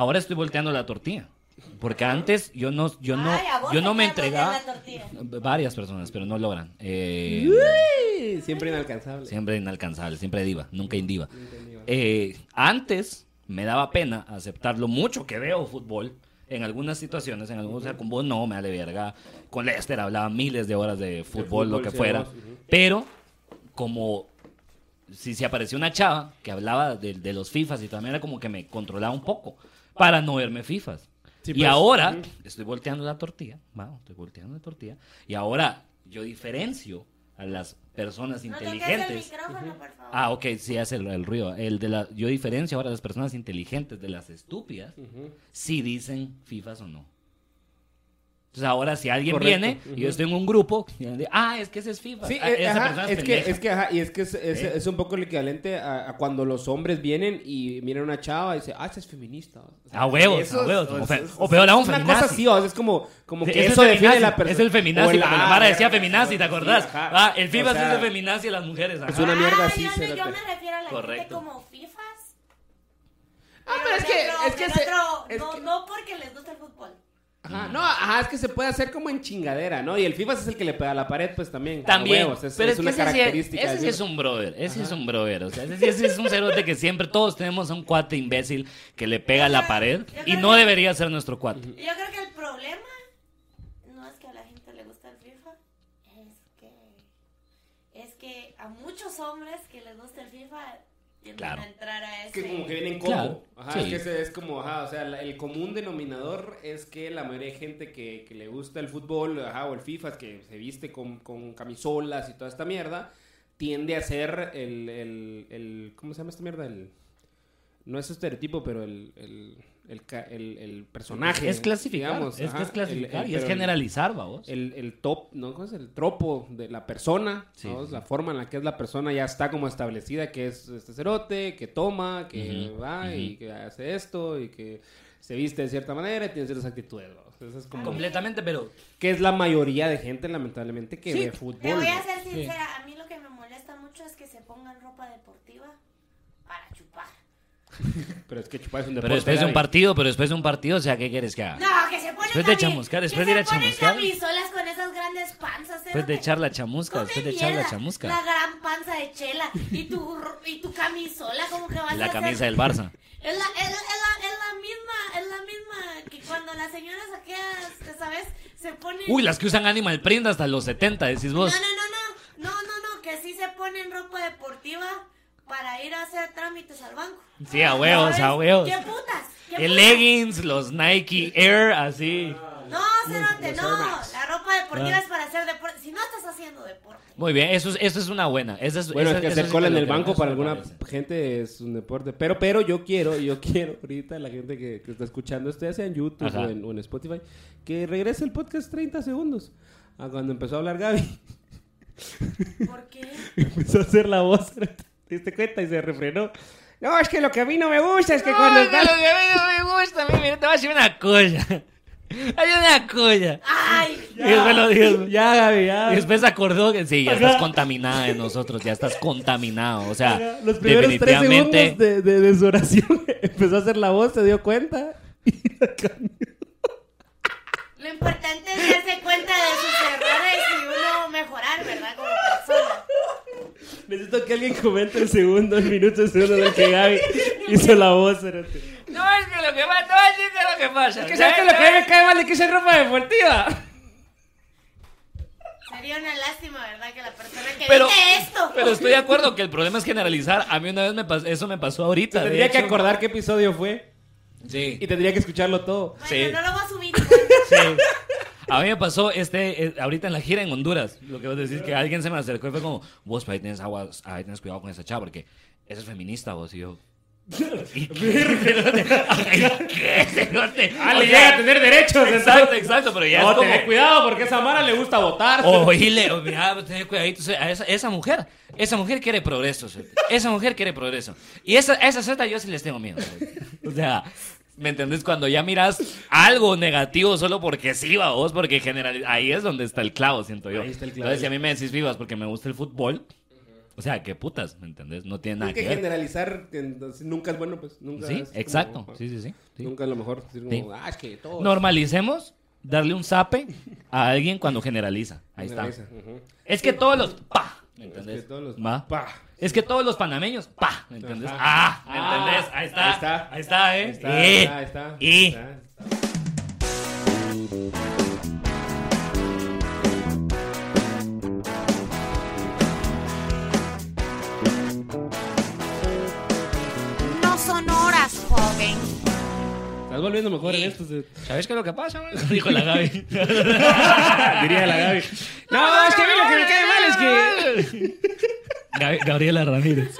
ahora estoy volteando la tortilla. Porque antes yo no, yo no, Ay, yo no me entregaba. Varias personas, pero no logran. Eh, Uy, Siempre inalcanzable. siempre inalcanzable, siempre diva, nunca indiva. Eh, antes me daba pena aceptar lo mucho que veo fútbol. En algunas situaciones, en algunos, o sea, con vos no, me vale verga. Con Lester hablaba miles de horas de fútbol, fútbol, lo que fuera. vos. Pero, como si se apareció una chava que hablaba de, de los FIFAs y también era como que me controlaba un poco para no verme FIFAs. Sí, y pues, ahora estoy volteando la tortilla, wow, estoy volteando la tortilla. Y ahora yo diferencio a las personas No toques el inteligentes. micrófono, por favor. Ah, ok, sí hace el, el ruido. El de la, yo diferencio ahora a las personas inteligentes de las estúpidas si dicen FIFAs o no. Entonces ahora si alguien Correcto, viene y yo estoy en un grupo, y de, ah, es que ese es FIFA. Sí, Ah, eh, esa ajá, persona es, que, pendeja. es que, ajá, y es que es, es- ¿Eh? es un poco el equivalente a, a cuando los hombres vienen y miran a una chava y dicen, ah, esa es feminista. O sea, A huevos, eso a es- huevos, o fe- es- o peor aún, es una feminazi. cosa así, o sea, es como, como que es el eso define feminazi, la persona. Es el feminazi, la ah, Mara decía feminazi, ¿te acordás? sí, ah, el FIFA O sea, es el feminazi a las mujeres. ajá. Es una mierda Ah, así, yo, yo me refiero a la Correcto. gente como FIFAs. Ah, pero es que- es que es que- no porque les gusta el fútbol. Ajá, no, ajá, es que se puede hacer como en chingadera, ¿no? Y el FIFA es el que le pega a la pared, pues también. También, huevos, es, pero es es, una que ese sí- característica. Ese sí es un brother, ese es un brother. O sea, ese, es un cerote que siempre todos tenemos a un cuate imbécil que le pega a la pared y no debería ser nuestro cuate. Yo creo que el problema no es que a la gente le gusta el FIFA, es que es que a muchos hombres que les gusta el FIFA tienden Claro. a entrar a Es ese que como que vienen. Claro, Ajá, sí. es que ese es como, ajá, o sea, la- el común denominador es que la mayoría de gente que, que le gusta el fútbol, ajá, o el FIFA, que se viste con, con camisolas y toda esta mierda, tiende a ser el, el, el- ¿cómo se llama esta mierda? El, no es estereotipo, pero el, el, el, ca- el- el personaje. Es clasificar, digamos, es ajá, que es clasificar el- el- y es generalizar, vamos. el, el top, ¿no? ¿Cómo es? El tropo de la persona, Sí, ¿no? sí. La forma en la que es la persona ya está como establecida, que es este cerote, que toma, que va y que hace esto y que se viste de cierta manera y tiene ciertas actitudes, ¿no? Eso es como... Completamente, pero Que es la mayoría de gente, lamentablemente, que Sí. ve fútbol. Te voy a ser sincera, a mí lo que me molesta mucho es que se pongan ropa deportiva. Pero es que chupar es un Pero deporte. después de un partido, pero después de un partido, o sea, ¿qué quieres que haga? No, que se ponen Después de chamuscar, después de ir a se ponen chamuscar. camisolas con esas grandes panzas. Después de cerote. echar la chamusca, después de echar la chamusca. La gran panza de chela y tu, y tu camisola, como que vas Y a la hacer? camisa del Barça. Es la, es, la, es, la, es la misma, es la misma que cuando las señoras aquellas, ¿sabes? Se ponen... Uy, las que usan Animal Print hasta los 70, decís No, vos. no, no, no, no, no, no, que sí se ponen ropa deportiva para ir a hacer trámites al banco. Sí, a huevos, a huevos. ¿Qué putas? ¿Qué El putas? leggings, los Nike Air, así. No, cerote, no. La ropa deportiva Ah. es para hacer deporte. Si no estás haciendo deporte. Muy bien, eso es, eso es una buena. Esa es, Bueno, esa- es que hacer cola en el banco eso para alguna parece. gente es un deporte. Pero, pero yo quiero, yo quiero ahorita, la gente que, que está escuchando esto, ya sea en YouTube o en, o en Spotify, que regrese el podcast 30 segundos. A cuando empezó a hablar Gaby. ¿Por qué? empezó a hacer la voz. ¿Te diste cuenta? Y se refrenó. No, es que lo que a mí no me gusta es que cuando No, que está... lo que a mí no me gusta, a mí, mira, te voy a decir una cosa. Hay una cosa. Ay, Y después lo dijo. Ya, Gaby, ya. Y después se acordó que sí, ya estás contaminada de nosotros, ya estás contaminado. O sea, Los primeros tres definitivamente. segundos de, de, de su oración empezó a hacer la voz, se dio cuenta. Y la cambió. lo importante es darse cuenta de sus errores y uno mejorar, ¿verdad? Necesito que alguien comente el segundo, el minuto, el segundo del que Gaby hizo la voz. No, es que lo que pasa, no, es que lo que pasa. Es que sabes que lo que a mí me cae mal es que es ropa deportiva. Sería una lástima, ¿verdad? Que la persona que Pero, dice esto. pero estoy de acuerdo que el problema es generalizar. A mí una vez me pasó, eso me pasó ahorita. Tendría que acordar qué episodio fue Sí. y tendría que escucharlo todo. Bueno, sí. no lo voy a subir. Sí. A mí me pasó este, eh, ahorita en la gira en Honduras, lo que vos decís, que alguien se me acercó y fue como, vos, ahí tienes, aguas, ahí tienes cuidado con esa chava, porque esa es feminista, vos, y yo... ¿Y qué? Cerote? Ah, le llega a tener derechos. Exacto, exacto, pero ya No, es como... tened cuidado porque a esa Mara le gusta votar. Oíle, o mira, ten cuidadito. a Esa, esa mujer, esa mujer quiere progreso. cerote. Esa mujer quiere progreso. Y esa, esa zeta yo sí les tengo miedo. cerote. O sea, ¿me entendés? Cuando ya miras algo negativo solo porque sí, va vos, porque general, ahí es donde está el clavo, siento yo. Ahí está el clavo. Entonces, si a mí me decís vivas porque me gusta el fútbol, O sea, qué putas, ¿me entendés? No tiene nada que que ver. generalizar, entonces nunca es bueno, pues. Nunca Sí, es como- exacto. Sí, sí, sí. sí. Nunca es lo mejor. decir como, Sí. ah, es que todo. Normalicemos darle un zape a alguien cuando generaliza. Ahí está. Es que todos los pa, ¿me Es entendés? que todos los-. Pa. Es que todos los panameños, pa, ¿me entendés? Ajá. Ah, ¿me Ah, entendés? Ahí está. ahí está. Ahí está, ¿eh? Ahí está, Eh, ahí está, ahí está, eh. ahí está. No son horas, joven. Estás volviendo mejor en esto. se- ¿Sabes qué es lo que pasa? man? Dijo la Gaby. Diría la Gaby. No, es que a mí lo que me cae mal es que. Gabriela Ramírez.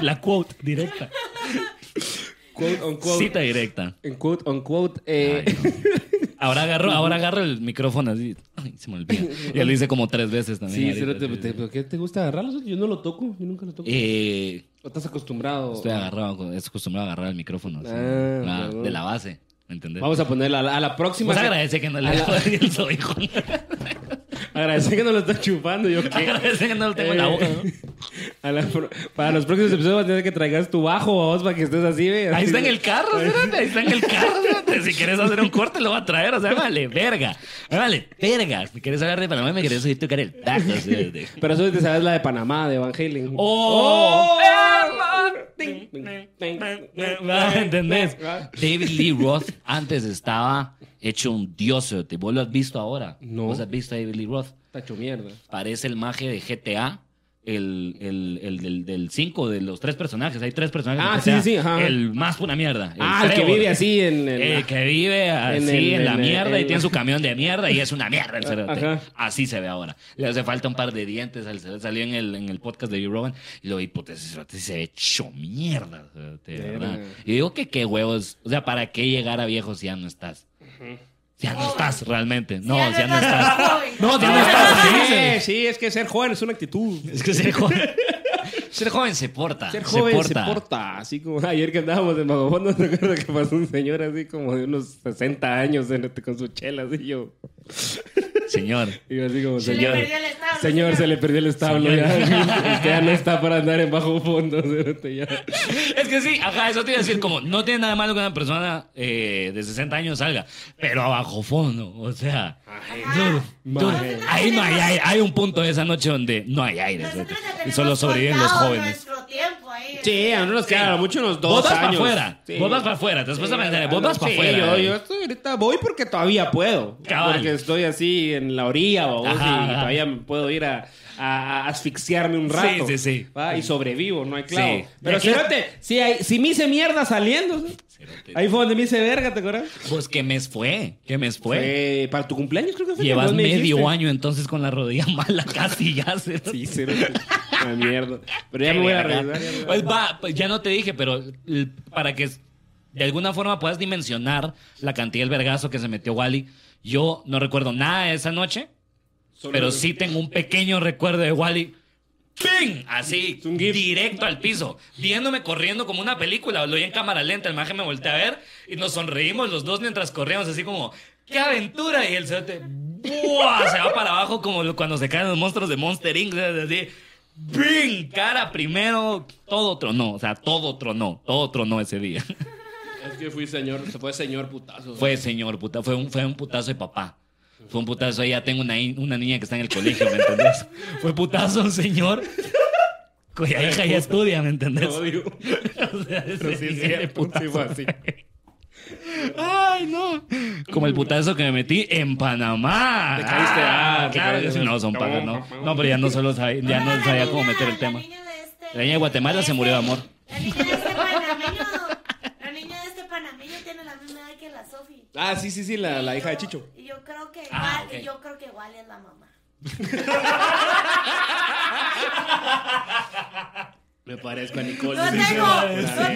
La quote directa. Quote on quote. Cita directa. En quote on quote. Eh, Ahora agarro, ahora agarro el micrófono así. Ay, se me olvida. Ya lo hice como tres veces también. sí, pero te, sí, te- sí. ¿por qué te gusta agarrarlo? Yo no lo toco. Yo nunca lo toco. Eh, ¿O estás acostumbrado? estoy agarrado, con- es acostumbrado a agarrar el micrófono. así. Ah, de la base. ¿Me entendés? Vamos a ponerla a la, próxima. Pues agradece que no le a la- el sohijo. Agradece que no lo estás chupando. Yo qué. Agradece que no lo tengo en la boca. ¿no? Eh, a la pro- para los próximos episodios vas a tener que traigas tu bajo vos para que estés así, ve. Ahí está en el carro, espérate, ahí está en el carro, espérate. Si quieres hacer un corte, lo va a traer, o sea, vale, verga. Vale, verga. Si quieres hablar de Panamá, me quieres oír tocar el taco. o sea, de- Pero eso te sabes la de Panamá, de Van Halen. ¡Oh! Ah, ¿Entendés? David Lee Roth antes estaba hecho un dios. ¿Vos lo has visto ahora? No. ¿Vos has visto a David Lee Roth? Está hecho mierda. Parece el maje de GTA. El, el, el del, del cinco, de los tres personajes. Hay tres personajes. Ah, en sí, GTA. sí, ajá. El más pura mierda. ah, el que vive así en el. El que vive así en, en el- la en el- mierda y en- tiene su camión de mierda y es una mierda el cerote. Ajá. Así se ve ahora. Le hace falta un par de dientes. al cerote. Salió en el, en el podcast de Joe Rogan y lo cerote se ve hecho mierda. cerote, verdad. Y digo que qué huevos. O sea, ¿para qué llegar a viejo si ya no estás? Si ya no estás realmente. No, ya no estás. No, ya no estás. Sí, es que ser joven es una actitud. Es que ser joven. Ser joven se porta. Ser joven se porta. porta. Así como ayer que andábamos en Magafondo, ¿te acuerdas que pasó un señor así como de unos 60 años en- con su chela? Así yo. Señor. Y así como, Se le señor. perdió el establo, Señor, señor. se le perdió el establo Señor. ya. Usted ya no está para andar en bajo fondo. ya. Es que sí, ajá, eso te iba a decir, como no tiene nada malo que una persona eh, de 60 años salga, pero a bajo fondo, o sea, dude, dude, Maje. ahí no hay aire, hay un punto de esa noche donde no hay aire, y solo sobreviven los jóvenes. nuestro tiempo ahí. Sí, a nosotros nos quedan mucho unos dos Vos vas para años. afuera, Sí. vos para afuera, después Sí, de vos vas para afuera. Yo, eh. yo estoy ahorita voy porque todavía puedo. Cabal. Porque estoy así en la orilla, babos, Ajá, y ajá. todavía me puedo ir a, asfixiarme un rato. Sí, sí, sí. ¿va? Y sobrevivo, no hay clavo. Sí. Pero fíjate, si, hay- si me hice mierda saliendo. Ahí fue donde me hice verga, ¿te acuerdas? Pues qué mes fue, qué mes fue. Fue para tu cumpleaños, creo que fue. Llevas me medio dijiste. año entonces con la rodilla mala casi ya. cerote. Sí, cero. Una mierda. Pero ya me voy a verga. revisar. ya me voy a- Pues va, pues ya no te dije, pero para que de alguna forma puedas dimensionar la cantidad del vergazo que se metió Wally. Yo no recuerdo nada de esa noche, Solo- pero sí tengo un pequeño recuerdo de Wally. ¡Ping! Así, directo al piso, viéndome corriendo como una película. Lo vi en cámara lenta, el maje me volteé a ver y nos sonreímos los dos mientras corríamos, así como, ¡qué aventura! Y el cerote, ¡buah! Se va para abajo como cuando se caen los monstruos de Monster Inc. Así, ¡Bing! Cara primero, todo tronó, o sea, todo tronó, todo tronó ese día. Es que fui señor, se fue señor putazo. Fue señor puta, fue un, fue un putazo de papá. Fue un putazo, ya tengo una, una niña que está en el colegio, ¿me entendés? Fue putazo un señor cuya hija ya estudia, ¿me entendés? Te odio. O sea, Pero sí, sí, putazo. fue así. Ay, no. Como el putazo que me metí en Panamá. Te caíste, ah, te claro caíste. No, son pagas, no. no. Pero ya no solo sabía, ya no sabía cómo meter el tema. este- La niña de Guatemala se murió de amor. La niña de este panameño. Panameño tiene la misma edad que la Sofi. Ah, sí, sí, sí, la, la hija de Chicho. Y yo creo que Ah, igual, ok. yo creo que igual es la mamá. Me parezco a Nicole. No Sí, tengo, sí, no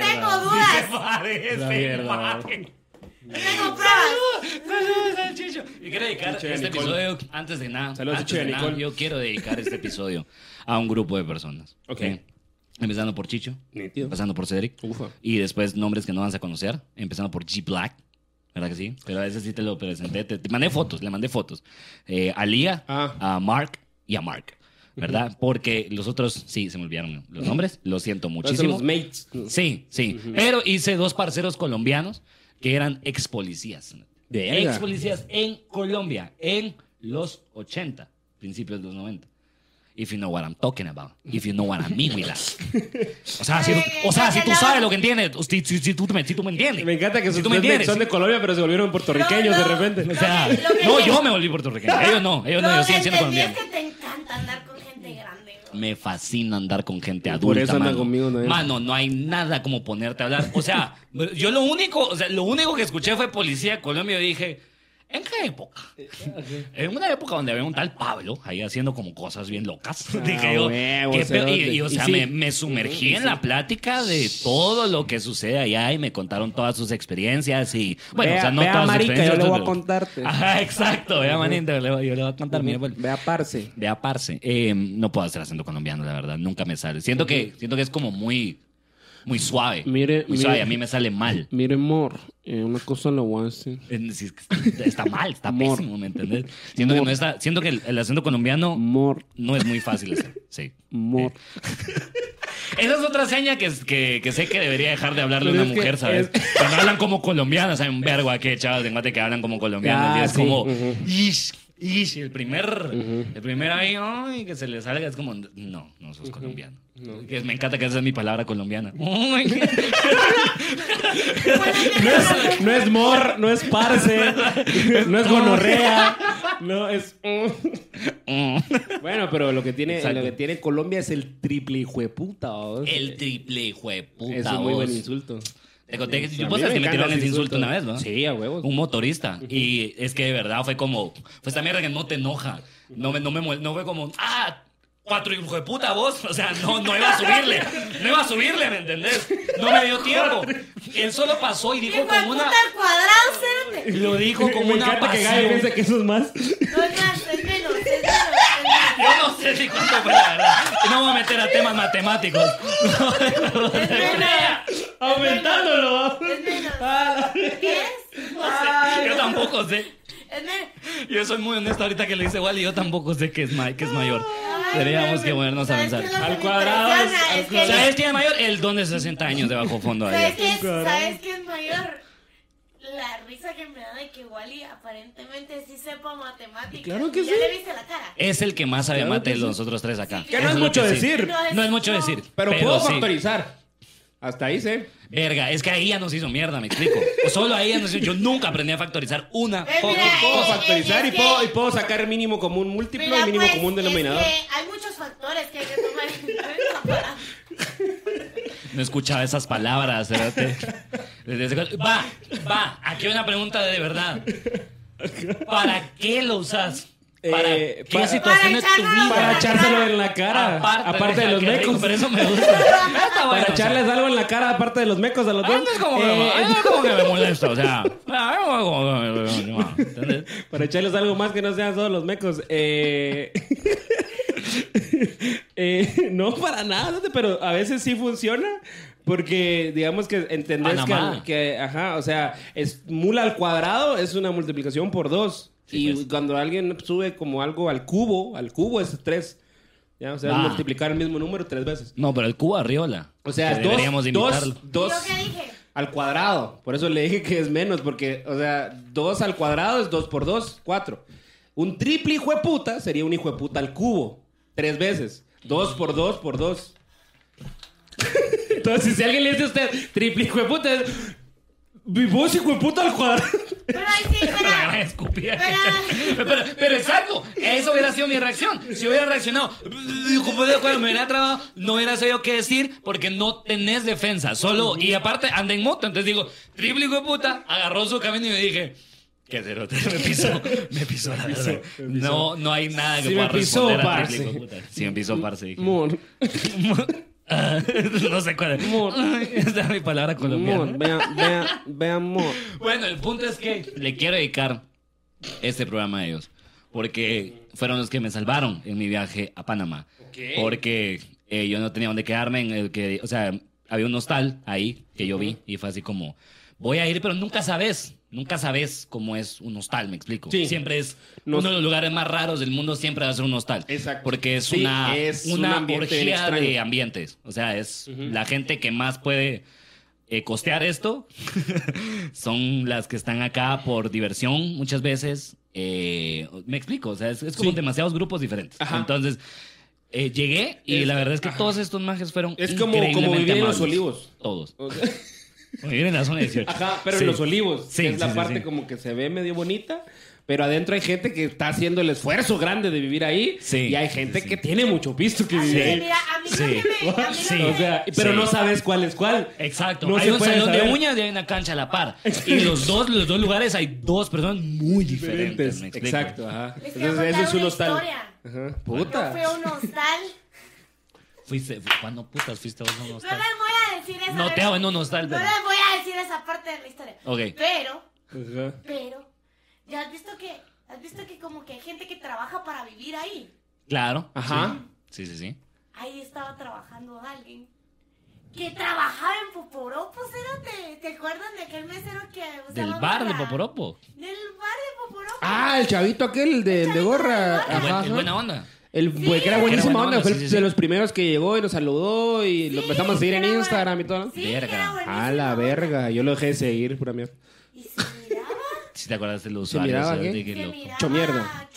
tengo dudas. Parece, La mierda. No tengo pruebas. Saludos al Chicho. Y quiero dedicar Chicho y este Nicole. episodio, antes de nada, Saludos, antes Chicho de nada, Nicole. yo quiero dedicar este episodio a un grupo de personas. Ok. Empezando por Chicho, Nítido. pasando por Cedric, Ufa. y después nombres que no vas a conocer, empezando por G Black. ¿Verdad que sí? Pero a ese sí te lo presenté. Te, te mandé fotos, le mandé fotos. Eh, a Lía, Ah. a Mark y a Mark. ¿verdad? Porque los otros, sí, se me olvidaron los nombres, lo siento muchísimo. los mates. Sí, sí. Pero hice dos parceros colombianos que eran ex policías. Verga. Ex policías en Colombia en los 80, principios de los 90. If you know what I'm talking about. If you know what I mean with that. O sea, si, o sea, si tú sabes lo que entiendes, si, si- si tú, me, si tú me entiendes. Me encanta que si sus tú me son de, entiendes. son de Colombia, pero se volvieron puertorriqueños No, de no. repente. O sea, no, yo- me volví puertorriqueño. Ellos no, ellos no, Lo ellos siguen siendo entendí es colombianos. que te encanta andar con gente grande. Me fascina andar con gente adulta. Por eso anda mano. conmigo, ¿no? Mano, no hay nada como ponerte a hablar. O sea, yo lo único, o sea, lo único que escuché fue policía de Colombia y dije, ¿en qué época? En una época donde había un tal Pablo ahí haciendo como cosas bien locas. Dije yo, huevo, ¿qué y, y, o Y sea, sí. me, me sumergí en la plática de todo lo que sucede allá y me contaron todas sus experiencias y, bueno, Vea- o sea, no vea, todas sus marica, yo experiencias. le voy a contarte. Ajá, exacto, vea, manito, yo le voy- yo a contar mi abuelo. Ve a Parce. De aparse. Eh, no puedo hacer acento colombiano, la verdad. Nunca me sale. Siento que, siento que es como muy, muy suave. Mire, muy mire. suave. A mí me sale mal. Mire, amor, eh, una cosa le voy a decir. Que Está mal, está pésimo, ¿me entendés? Siento que, no está, siento que el, el acento colombiano Amor, no es muy fácil hacer. Sí. amor. Esa es otra seña que, que, que sé que debería dejar de hablarle a una mujer, ¿sabes? es- Cuando hablan como colombianas, hay un vergo aquí, chavos de que hablan como colombianos. Ah, y es sí, como, ish. El primer, el primer ahí, ay, que se le salga, es como, no, no sos colombiano. Que me encanta que esa es mi palabra colombiana. No es, no es mor, no es parce, no es gonorrea, no es. Bueno, pero lo que tiene, Exacto. lo que tiene Colombia es el triple hijo de puta. ¿vos? El triple hijo de puta. es un muy buen insulto. Te conté que sabes que me encanta tiraron ese insulto una vez, ¿no? Sí, a huevos. Un motorista. Y es que de verdad fue como. Fue esta mierda que no te enoja. No me, no me no fue como. ¡Ah! Cuatro hijos de puta vos. O sea, no, no iba a subirle. No iba a subirle, ¿me entendés? No me dio tiempo. Él solo pasó y dijo Hijo como una. cuadrado. Lo dijo como Me una encanta que pasión. piensa que eso es más. No es más, es menos, es menos. Yo no sé si cuánto fue la verdad. No voy a meter a temas matemáticos. Aumentándolo. Es menos. Ah, ¿Qué es? No sé. Yo tampoco sé. Es menos. Yo soy muy honesto ahorita que le dice igual y yo tampoco sé que es, ma- que es mayor. Ay, Deberíamos que no. ponernos a ¿Sabes pensar. qué Al cuadrado es- impresiona? al Es que ¿Sabes quién es mayor? El don de 60 años de bajo fondo ¿Sabes allá. qué. ¿Sabes qué risa que me da de que Wally aparentemente sí sepa matemáticas. Claro que ya sí. le viste la cara. Es el que más sabe Claro mate de sí. los nosotros tres acá. Sí, Que no es mucho que sí. decir, No es mucho decir. pero puedo sí. factorizar. Hasta ahí sé. Verga, es que ahí ya nos hizo mierda, me explico. Solo ahí ya nos hizo. Yo nunca aprendí a factorizar una mira, Puedo factorizar y es puedo, que- y puedo sacar mínimo común múltiplo Mira, y mínimo pues, común denominador. Es que hay muchos factores que hay que tomar en cuenta para. No escuchaba esas palabras. ese- Va, va. Aquí hay una pregunta de verdad. ¿Para qué lo usas? ¿Para Eh, qué para- situación de tu Para echarlo- vida? Para echárselo en la cara. Aparte, de los qué rico, mecos. Pero eso me gusta. Está bueno, Para o sea. echarles algo en la cara aparte de los mecos a los Ah, dos. no es como, que, Eh, es como que me molesta, o sea. ah. Para echarles algo más que no sean solo los mecos. Eh... eh, no, para nada, pero a veces sí funciona. Porque digamos que entendés que, que, ajá, o sea, es mula al cuadrado es una multiplicación por dos. Sí, y pues. cuando alguien sube como algo al cubo, al cubo es tres. ¿ya? O sea, es Ah. multiplicar el mismo número tres veces. No, pero el cubo arriola. O sea, dos, deberíamos de imitarlo. dos, dos al cuadrado. Por eso le dije que es menos, porque, o sea, dos al cuadrado es dos por dos, cuatro. Un triple hijo de puta sería un hijo de puta al cubo, tres veces. Dos por dos por dos. Entonces, si alguien le dice a usted triple hijo de puta, es. Vos hijo de puta al cuadrado. Pero ahí sí, La gran escupida. Pero- Pero, pero exacto, eso hubiera sido mi reacción. Si hubiera reaccionado, como de acuerdo, me hubiera trabado, no hubiera sabido qué decir porque no tenés defensa. Solo, y aparte anda en moto. Entonces digo, triple hijo de puta, agarró su camino y me dije, qué cerote, me pisó, me pisó la verdad. No, no hay nada que Sí pueda me pisó, responder a triple. Sí, me pisó, parce. dije. Mon, Ah, no sé cuál es. Mon. Ay, Esa es mi palabra colombiana. mon, vea, vea, vea, mon. Bueno, el punto es que le quiero dedicar este programa a ellos. Porque fueron los que me salvaron en mi viaje a Panamá. Porque eh, yo no tenía dónde quedarme en el que, o sea, había un hostal ahí que yo vi y fue así como, voy a ir, pero nunca sabes. Nunca sabes cómo es un hostal, me explico. Sí. Siempre es No- uno de los lugares más raros del mundo, siempre va a ser un hostal. Exacto. Porque es Sí, una, es una orgía de ambientes. O sea, es la gente que más puede eh, costear esto. Son las que están acá por diversión muchas veces. Eh, me explico, o sea, es, es como Sí. demasiados grupos diferentes. Ajá. Entonces, eh, llegué y Es- la verdad es que ajá. todos estos mages fueron Es como, como increíblemente vivir en los olivos. Todos. O sea, Vivir en la zona 18. Ajá, pero Sí. en los olivos. Sí, que es la sí, parte sí. como que se ve medio bonita. Pero adentro hay gente que está haciendo el esfuerzo grande de vivir ahí. Sí, Y hay gente sí, sí. que tiene mucho pisto que vive ahí. mira, a mí Sí. me... A mí O sea, pero Sí. no sabes cuál es cuál. Exacto. No hay un salón de uñas y hay una cancha a la par. Y los dos, los dos lugares hay dos personas muy diferentes. Exacto, ajá. Entonces, eso es un hostal. historia. Ajá. Yo Puta. fui a un hostal. Fuiste, ¿Cuándo putas fuiste vos No hostal? les voy a decir esa No te hago en un hostal, No les voy a decir esa parte de la historia. Ok. Pero, Ajá. pero, ¿ya has visto que, has visto que como que hay gente que trabaja para vivir ahí? Claro. Ajá. Sí, sí, sí. Ahí estaba trabajando alguien que trabajaba en Poporopo, ¿te, ¿te acuerdan de aquel mesero que Del usaba bar de? Poporopo. Del bar de Poporopo. Ah, el chavito aquel de, de gorra. El buen- Ajá, el ajá. buena onda. El güey que era Que era buenísima onda. onda, Fue sí, el sí, de los primeros que llegó y nos saludó y lo empezamos a seguir en Instagram y todo. Sí, Verga. A la verga. Yo lo dejé de seguir, pura mierda. Y se miraba, Si te acuerdas de los ¿Se usuarios. miraba qué? De que miraba. Hecho mierda.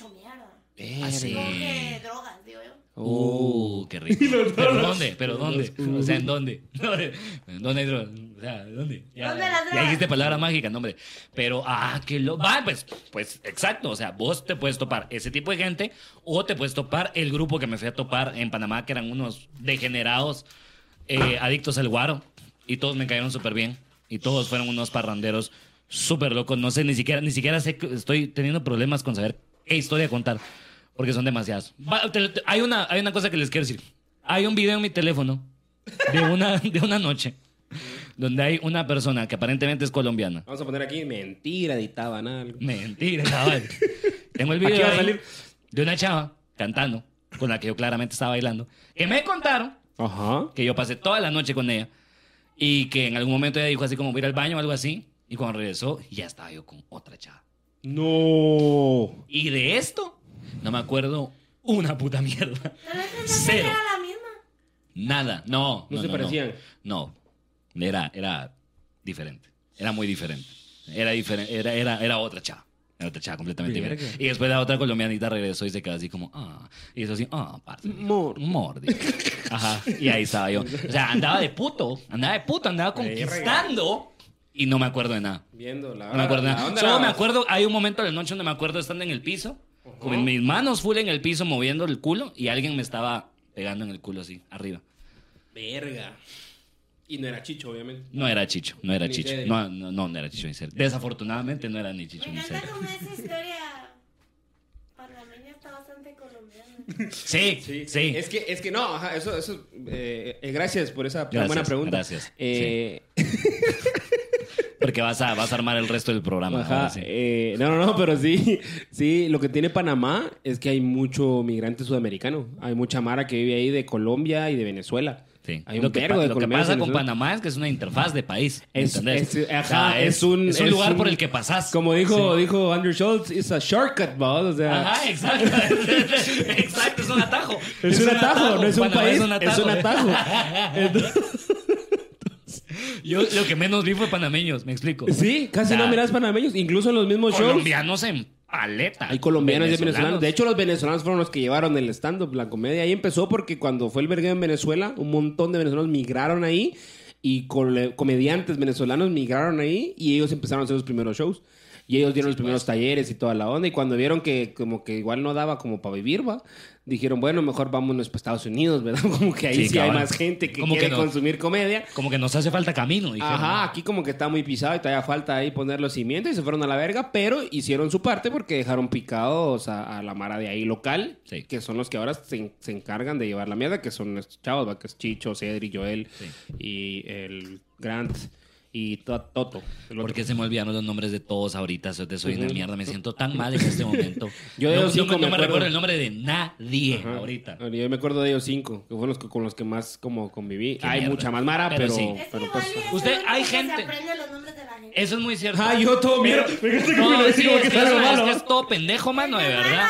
Hecho mierda. Ah, sí. Como que drogas, digo yo. Uh, qué rico. ¿Pero dónde? ¿Pero dónde? O sea, ¿en dónde? ¿En dónde hay drogas? O sea, ¿dónde? Ya, ¿Dónde las ya drogas? dijiste palabra mágica, no, hombre. Pero, ah, que lo. Va, pues, pues, exacto. O sea, vos te puedes topar ese tipo de gente o te puedes topar el grupo que me fui a topar en Panamá, que eran unos degenerados eh, adictos al guaro. Y todos me cayeron súper bien. Y todos fueron unos parranderos súper locos. No sé, ni siquiera, ni siquiera sé que estoy teniendo problemas con saber qué historia contar. Porque son demasiados. Va, te- te- hay, una, hay una cosa que les quiero decir. Hay un video en mi teléfono de una, de una noche donde hay una persona que aparentemente es colombiana. Vamos a poner aquí mentira, editaban algo. Mentira, chaval. Tengo el video Aquí va a ahí salir. de una chava cantando, con la que yo claramente estaba bailando, que me contaron Ajá. que yo pasé toda la noche con ella y que en algún momento ella dijo así como voy a ir al baño o algo así y cuando regresó ya estaba yo con otra chava. No. Y de esto no me acuerdo una puta mierda. Cero. era la misma. Nada, no. No se parecían. No, era, era diferente. Era muy diferente. Era diferente, era, era, era otra chava. Era otra chava completamente diferente. Y después la otra colombianita regresó y se quedó así como, ah. Y eso así, ah, parce. Mor. Mordi. Ajá. Y ahí estaba yo. O sea, andaba de puto. Andaba de puto, andaba conquistando. Y no me acuerdo de nada. Viendo la No me acuerdo de la nada. onda Solo me acuerdo, hay un momento de la noche donde me acuerdo estando en el piso, con mis manos full en el piso, moviendo el culo, y alguien me estaba pegando en el culo así, arriba. Verga. Y no era Chicho, obviamente. No era Chicho, no era Ni Chicho. No, no, no, no era Chicho ni Cedric. Desafortunadamente no era ni Chicho Me ni encanta Cedric. como esa historia panameña está bastante colombiana. Sí, sí. Es que, es que no, ajá, eso, eso, eh, eh, gracias por esa Gracias, buena pregunta. gracias. Eh, Porque vas a, vas a armar el resto del programa. Ajá, sí. eh, no, no, no, pero sí, sí, lo que tiene Panamá es que hay mucho migrante sudamericano. Hay mucha mara que vive ahí de Colombia y de Venezuela. Sí. Hay lo un que, pa- lo que pasa con. Panamá es que es una interfaz de país. Es- ¿entendés? es- ajá, O sea, es un- es un es lugar un- por el que pasás. Como dijo, dijo Andrew Schultz, es a shortcut, boss. O sea, Ajá, exacto. exacto, es un atajo. es, un atajo, no es un país, es un atajo. Yo lo que menos vi fue panameños, me explico. sí, casi no miras panameños, incluso en los mismos shows. Colombianos en paleta. Hay colombianos y venezolanos. De hecho, los venezolanos fueron los que llevaron el stand-up, la comedia. Ahí empezó porque cuando fue el vergueo en Venezuela, un montón de venezolanos migraron ahí y cole- comediantes venezolanos migraron ahí y ellos empezaron a hacer los primeros shows. Y ellos dieron los primeros talleres y toda la onda. Y cuando vieron que como que igual no daba como para vivir, va, dijeron, bueno, mejor vámonos para Estados Unidos, ¿verdad? Como que ahí sí, Sí, hay más gente que Como que quiere no. consumir comedia. Como que nos hace falta camino, dijeron. Ajá, aquí como que está muy pisado y todavía falta ahí poner los cimientos y se fueron a la verga, pero hicieron su parte porque dejaron picados a, a la mara de ahí local, Sí. que son los que ahora se, se encargan de llevar la mierda, que son estos chavos, ¿va? que es Chicho, Cedric, Joel y el Grant y to- Toto. Porque se me olvidaron los nombres de todos ahorita. Soy, soy una mierda. Me siento tan mal en este momento. Yo de no, los no cinco me- me no me acuerdo. recuerdo el nombre de nadie Ajá. ahorita. Yo me acuerdo de ellos cinco, que fueron los que- con los que más como conviví. Qué Hay mierda. mucha más mara, Pero pero, sí. Es que pero pues, Usted- hay gente- Se aprende los nombres de la gente. Eso es muy cierto. Ah, yo todo miedo. No, sí, es que eso- es que es todo pendejo, mano, de verdad.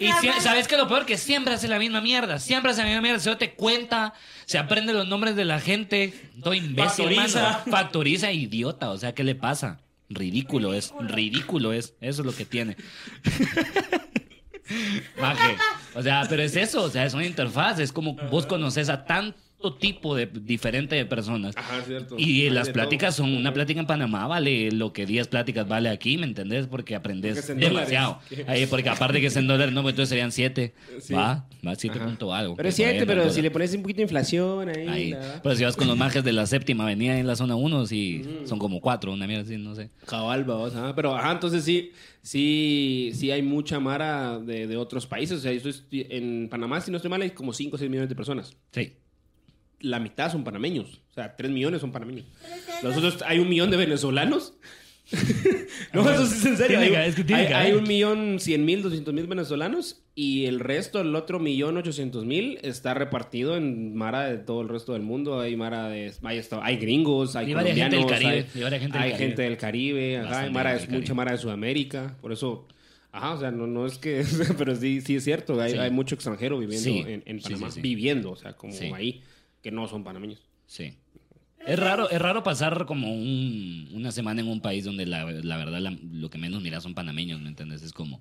Y sabes que lo peor que siempre hace la misma mierda, siempre hace la misma mierda, se te cuenta, se aprende los nombres de la gente, todo imbécil, Factoriza. mano. factoriza idiota, o sea, ¿qué le pasa? Ridículo es, ridículo es, eso es lo que tiene. Maje. O sea, pero es eso, o sea, es una interfaz, es como vos conoces a tipo de diferente de personas. Ajá, cierto. Y Hay las pláticas todo. son, una plática en Panamá vale lo que 10 pláticas vale aquí, ¿me entendés? Porque aprendes es en demasiado. Ahí, porque aparte que es en dólares, no, pues entonces serían 7. Sí. Va, va 7 Ajá. punto algo. Pero es que todavía cierto, es pero el si le pones un poquito de inflación ahí. Ahí. la- Pero si vas con los majes de la séptima avenida en la zona 1, sí, son como 4, una mierda así, no sé. Cabal, vamos, ajá. Pero, ajá, entonces sí, sí, sí hay mucha mara de, de otros países. O sea, yo estoy en Panamá, si no estoy mal, hay como 5 o 6 millones de personas. Sí. La mitad son panameños. O sea, 3 millones son panameños. Pero es que Los eso- otros, hay un millón de venezolanos. no, eso sí es en serio. Tiene Hay, que- es que tiene hay- que hay haber. un millón cien mil, doscientos mil venezolanos y el resto, el otro millón ochocientos mil, está repartido en Mara de todo el resto del mundo. Hay Mara de... Hay, hay gringos, hay Y varias gente del colombianos, Caribe, hay, y gente del hay Caribe. gente del Caribe, ajá, hay Mara del mucha Caribe. Mara de Sudamérica. Por eso... Ajá, o sea, no, no es que... pero sí, sí es cierto. Hay, Sí. hay mucho extranjero viviendo Sí. en, en Sí, Panamá. sí, sí. Viviendo, o sea, como Sí. ahí, que no son panameños. Sí. Es raro, es raro pasar como un- una semana en un país donde la, la verdad la- lo que menos miras son panameños, ¿me entiendes? Es como...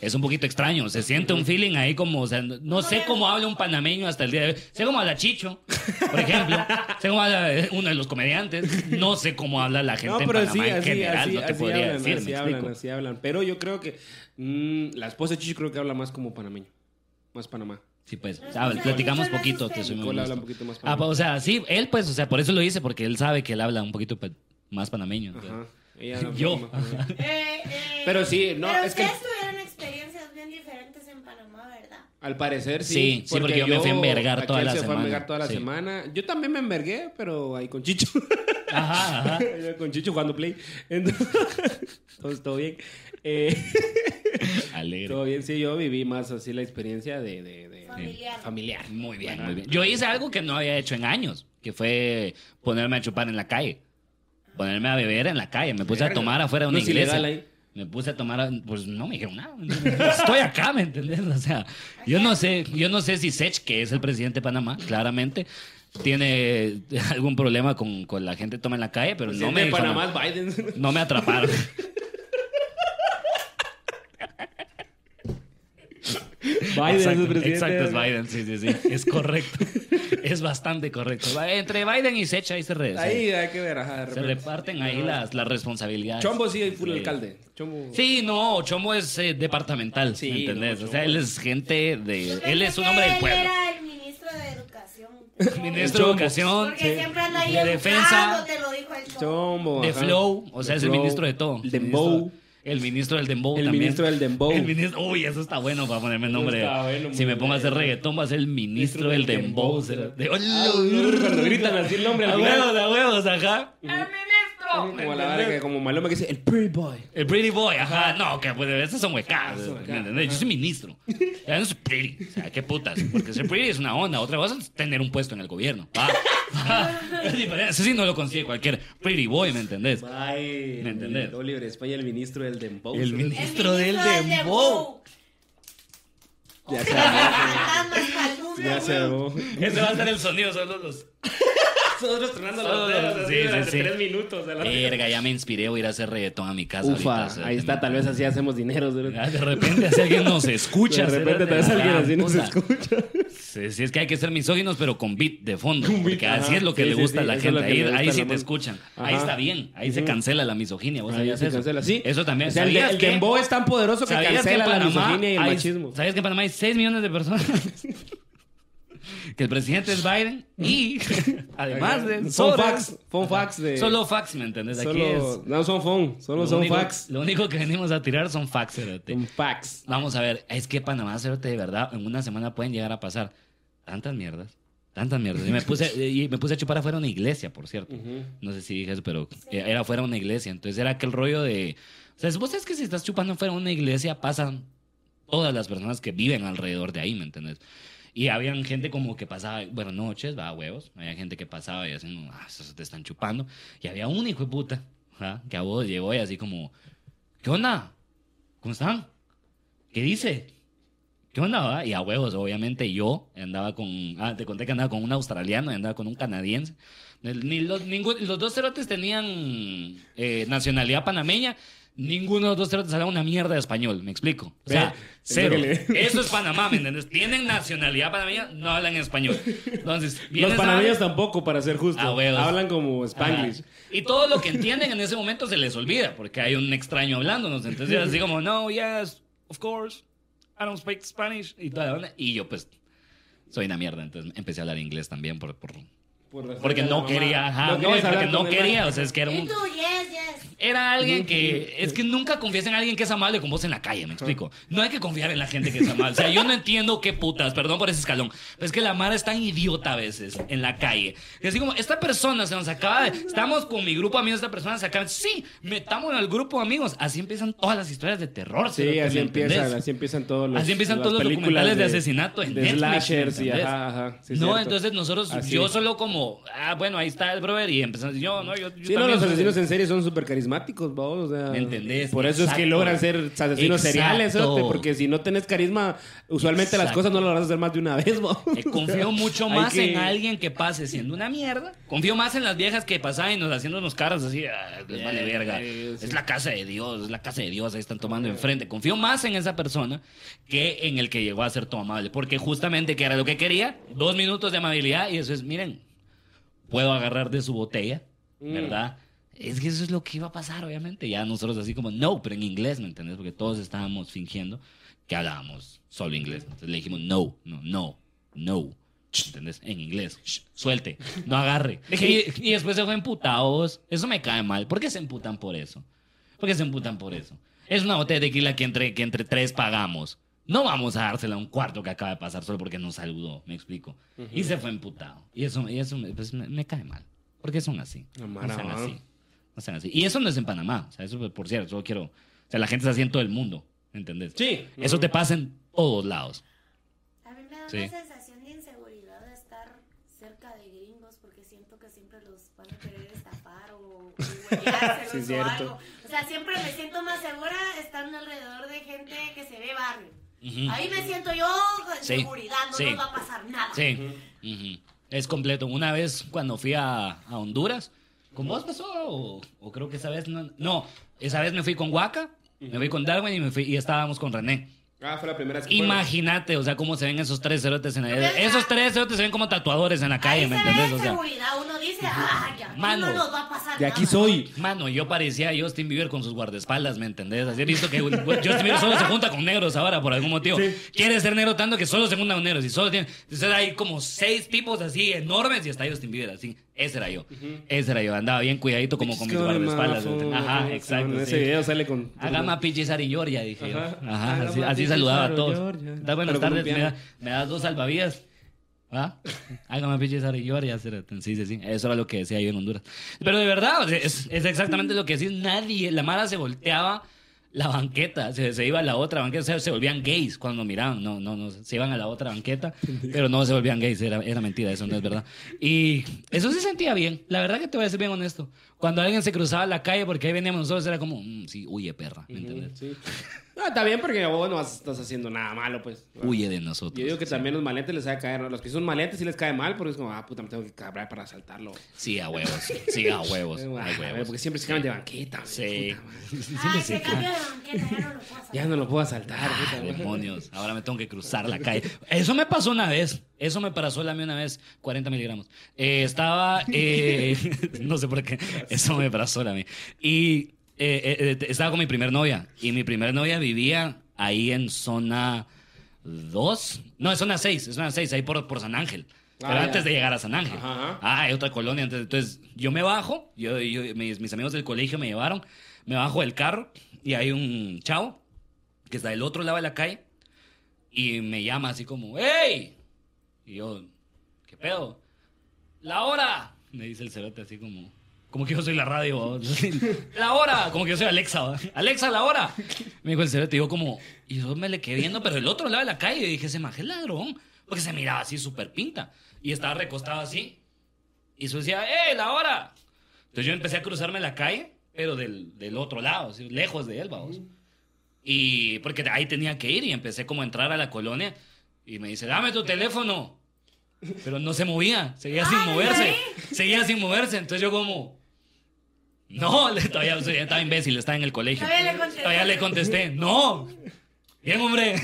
Es un poquito extraño, se siente un feeling ahí como, o sea, no, sé cómo habla un panameño hasta el día de hoy. Sé cómo habla Chicho, por ejemplo. sé cómo habla uno de los comediantes. No sé cómo habla la gente No, en pero Panamá sí, en así, general, así, no te así podría hablan, decir, así ¿me hablan, explico? así hablan. Pero yo creo que mm, la esposa de Chicho creo que habla más como panameño. Más Panamá. Sí, pues, ah, platicamos poquito, te soy muy habla un poquito más Ah, panameño. o sea, sí, él pues, o sea, por eso lo dice, porque él sabe que él habla un poquito pues, más panameño. Ajá. Ella Yo. Eh, eh, Pero sí, no, pero es que- tuvieron experiencias bien diferentes en Panamá, ¿verdad? Al parecer sí. Sí, sí, porque yo me fui a envergar toda la se fue a semana. envergar toda la Sí. semana. Yo también me envergué, pero ahí con Chicho. Ajá, ajá. Con Chicho jugando play. Entonces, entonces, todo bien. Eh, Alegre. todo bien, sí, yo viví más así la experiencia de- Familiar. familiar. Muy bien, muy bien. Yo hice algo que no había hecho en años, que fue ponerme a chupar en la calle. Ponerme a beber en la calle. Me puse a tomar afuera de una No es iglesia. Me puse a tomar, pues no me dijeron nada. Estoy acá, ¿me entendés? O sea, yo no sé, yo no sé si Sech, que es el presidente de Panamá, claramente, tiene algún problema con, con la gente que toma en la calle, pero no me, Panamá Biden. no me atraparon. Biden es exacto, presidente. exacto, es Biden, sí, sí, sí. Es correcto. es bastante correcto. Entre Biden y Sech ahí se, re- Ahí hay que ver, ajá, de se reparten ahí las, las responsabilidades. Chombo sí, full Sí. alcalde. Chombo. Sí, no, Chomo es eh, departamental, Sí, ¿me entendés? no, o sea, él es gente de... Él es un hombre del él pueblo. era el ministro de Educación. Ministro de Educación, Porque siempre anda ahí de defensa, te lo dijo el show. Chombo. de flow, o sea, De es el ministro de todo. El Dembow. El ministro del Dembow El también. ministro del Dembow. El ministro, uy, eso está bueno para ponerme el nombre. está bueno, si me pongo a hacer reggaetón, va a ser el ministro Ministro del del Dembow. Dembow. De, Ah, cuando gritan así el nombre a huevos, a huevos, ajá. ¡El ministro! Como la verdad que como Maloma que dice, el pretty boy. El pretty boy, ajá. No, que pues esas son huecas. ¿Me entendés? Yo soy ministro. Ya no soy pretty. O sea, qué putas. Porque ser pretty es una onda. Otra cosa es tener un puesto en el gobierno. Va. Va. Es diferente. Eso sí no lo consigue cualquier pretty boy, ¿me entendés? Bye. ¿Me entendés? Oliver España, el ministro del Dembow. El ministro. El Ministro del Dembow. Ya se Ya se. Ese va a ser el sonido, solo los. Nosotros tronando los dedos sí, así durante sí. tres minutos. a la- Verga, ya me inspiré. Voy a ir a hacer reggaetón a mi casa. Ufa, ahorita, ahí está, tal vez así hacemos dinero. Ya, De repente, si alguien nos escucha. De repente tal vez alguien así nos escucha. Sí, sí, es que hay que ser misóginos, pero con beat de fondo. Porque así es lo que Sí, le gusta sí, a la gente. Ahí, ahí sí te escuchan. Ahí está bien. Ahí se cancela la misoginia. ¿Vos Ahí sabías se eso? cancela, sí. Eso también. O sea, el, ¿Sabías el que- dembow es tan poderoso que ¿sabías que en cancela la Panamá misoginia y el hay- machismo. ¿Sabías que en Panamá hay 6 millones de personas? que el presidente es Biden y además de... Son sobre- facts, son facts de... Solo fax, ¿me entendés? Aquí solo- es... No son phone, solo lo son único- facts. Lo único que venimos a tirar son fax, cerote. Son facts. Vamos a ver, es que Panamá, cerote, de verdad, en una semana pueden llegar a pasar tantas mierdas. Tantas mierdas. Y me puse, y me puse a chupar afuera una iglesia, por cierto. No sé si dije eso, pero era afuera una iglesia. Entonces era aquel rollo de... O sea, vos sabes que si estás chupando afuera de una iglesia, pasan todas las personas que viven alrededor de ahí, ¿me entiendes? Y habían gente como que pasaba, bueno, noches, va, huevos. Había gente que pasaba y así, ah, estos te están chupando. Y había un hijo de puta, ajá, que a vos llegó y así como, ¿qué onda? ¿Cómo están? ¿Qué dice? ¿Qué onda? va? Y a huevos, obviamente yo andaba con, ah, te conté que andaba con un australiano y andaba con un canadiense. Ni los, ningún- los dos cerotes tenían eh, nacionalidad panameña. Ninguno de los dos cerotes hablaba una mierda de español, me explico. O sea, Ve, cero. es le- Eso es Panamá, ¿me entiendes? Tienen nacionalidad panameña, no hablan español. Entonces, Los a- panameños tampoco, para ser justo. Ah. Hablan como Spanglish. Ajá. Y todo lo que entienden en ese momento se les olvida, porque hay un extraño hablándonos. Entonces, así como, no, yes, of course, I don't speak Spanish. Y, toda la onda. y yo, pues, soy una mierda. Entonces, empecé a hablar inglés también por, por- Por porque no mamá. quería, ajá, no, querías porque hablar no quería, o sea, es que era Y un... tú, yes, yes. Era alguien que. Es que nunca confías en alguien que es amable con vos en la calle, me explico. No hay que confiar en la gente que es amable. O sea, yo no entiendo qué putas, perdón por ese escalón. Pero es que la Mara es tan idiota a veces en la calle. Que así como, esta persona se nos acaba de. Estamos con mi grupo de amigos, esta persona se acaba. Sí, metamos en el grupo de amigos. Así empiezan todas las historias de terror. Sí, así ¿me empiezan, así empiezan todos los Así empiezan todos los documentales de asesinato en de Netflix, slashers ¿me y ajá, ajá. sí, es no, cierto. entonces nosotros, Así yo es. solo como, ah, bueno, ahí está el brother y empezamos, yo, no, yo, yo Sí, no, los soy- asesinos en serie son súper carismáticos, vos, o sea, ¿Me entendés? Por eso es que logran ser asesinos Exacto. seriales, cerote, porque si no tenés carisma, usualmente las cosas no las vas a hacer más de una vez, vos. Eh, confío mucho más que- en alguien que pase siendo una mierda. Confío más en las viejas que pasaban y nos haciendo unos caras así, ah, les vale Eh, verga. eh. Es la casa de Dios, es la casa de Dios, ahí están tomando enfrente. Confío más en esa persona que en el que llegó a ser todo amable. Porque justamente que era lo que quería, dos minutos de amabilidad y eso es, miren, puedo agarrar de su botella, Mm. ¿verdad? Es que eso es lo que iba a pasar, obviamente. Ya nosotros así como, no, pero en inglés, ¿me entendés? Porque todos estábamos fingiendo que hablábamos solo inglés. Entonces le dijimos, no, no, no, no. ¿Entendés? En inglés. Suelte, no agarre. Y, y después se fue emputados. Eso me cae mal. ¿Por qué se emputan por eso? ¿Por qué se emputan por eso? Es una botella de tequila que entre, que entre tres pagamos. No vamos a dársela a un cuarto que acaba de pasar solo porque nos saludó, me explico. Y se fue emputado. Y eso, y eso me- pues, me, me cae mal. Porque son así. No, No sean así. No sean así. Y eso no es en Panamá. O sea, eso por cierto, solo quiero... O sea, la gente está así en todo el mundo. ¿Entendés? Sí. Eso te pasa en todos lados. A mí me da Sí. una sensación de inseguridad de estar cerca de gringos porque siento que siempre los van a querer estafar o, o Sí, es o cierto. algo. O sea, siempre me siento más segura estando alrededor de gente que se ve barrio. Ahí me siento yo Sí, seguridad, no sí. nos va a pasar nada. Sí. Es completo. Una vez cuando fui a, a Honduras, ¿con vos pasó? O, o creo que esa vez no. No, esa vez me fui con Waka, me fui con Darwin y, me fui, y estábamos con René. Ah, fue la primera vez que fueron. Imagínate, o sea, cómo se ven esos tres cerotes en la ¿Ves? Esos tres cerotes se ven como tatuadores en la calle, Ahí ¿me entendés? O sea, seguridad, uno dice, ah, ya, Mano, no nos va a pasar De aquí nada". soy. Mano, yo parecía Justin Bieber con sus guardaespaldas, ¿me entendés? Así he visto que Justin Bieber solo se junta con negros ahora por algún motivo. Quiere ser negro tanto que solo se junta con negros y solo tiene... Entonces hay como seis tipos así enormes y está Justin Bieber así. Ese era yo. Ese era yo. Andaba bien cuidadito como con mis guardaespaldas. Ajá, exacto. En ese sí. video sale con. Pichis Georgia, dije yo. Ajá. Así, saludaba a todos. Da buenas tardes, me, piano. da- me das dos salvavidas. ¿Ah? Hágame Pichis Georgia. Sí, sí, sí. Eso era lo que decía yo en Honduras. Pero de verdad, es, es exactamente lo que decís. Nadie, la Mara se volteaba la banqueta, se, se iba a la otra banqueta, se, se volvían gays cuando miraban, no, no, no, se iban a la otra banqueta, pero no se volvían gays, era, era mentira, eso no es verdad. Y eso se sentía bien, la verdad que te voy a ser bien honesto. Cuando alguien se cruzaba la calle porque ahí veníamos nosotros, era como, "Mm, sí, huye perra, ¿me entiendes? Sí. Ah, está bien porque vos no estás haciendo nada malo, pues. Huye de nosotros. Yo digo que Sí. también los maletes les va a caer, ¿no? Los que son maletes sí les cae mal porque es como, ah, puta, me tengo que cabrar para asaltarlo. Sí, a huevos, sí, a huevos, a huevos. Porque siempre se cambian de banqueta. Sí. puta madre. Ay, se cambió de banqueta, ya no lo puedo hacer. Ya no lo puedo asaltar, Ah, puta, demonios, ahora me tengo que cruzar la calle. Eso me pasó una vez, eso me pasó a mí una vez, 40 miligramos. Eh, estaba, eh, no sé por qué, eso me pasó a mí. Y eh, eh, eh, estaba con mi primer novia, y mi primer novia vivía ahí en zona 2, no, es zona 6, es zona 6, ahí por, por San Ángel. Ah, Pero ya. antes de llegar a San Ángel. Ajá, ajá. Ah, hay otra colonia. Entonces, entonces, yo me bajo, yo, yo- mis, mis amigos del colegio me llevaron, me bajo del carro y hay un chavo que está del otro lado de la calle y me llama así como, ¡Hey! Y yo, ¿qué pedo? ¡La hora! Me dice el cerote así como, como que yo soy la radio. ¡La hora! Como que yo soy Alexa. ¡Alexa, la hora! Me dijo el cerote yo como, y yo me le quedé viendo, pero del otro lado de la calle y dije, ese maje es ladrón. Porque se miraba así súper pinta. Y estaba recostado así. Y eso decía, ¡eh, la hora! Entonces yo empecé a cruzarme la calle, pero del, del otro lado, así, lejos de él, vamos. Y porque ahí tenía que ir y empecé como a entrar a la colonia y me dice, dame tu teléfono. Pero no se movía, seguía sin moverse, seguía sin moverse. Entonces yo como, no, le- todavía estaba imbécil, estaba en el colegio. Todavía le contesté. Todavía le contesté, no. Bien, hombre.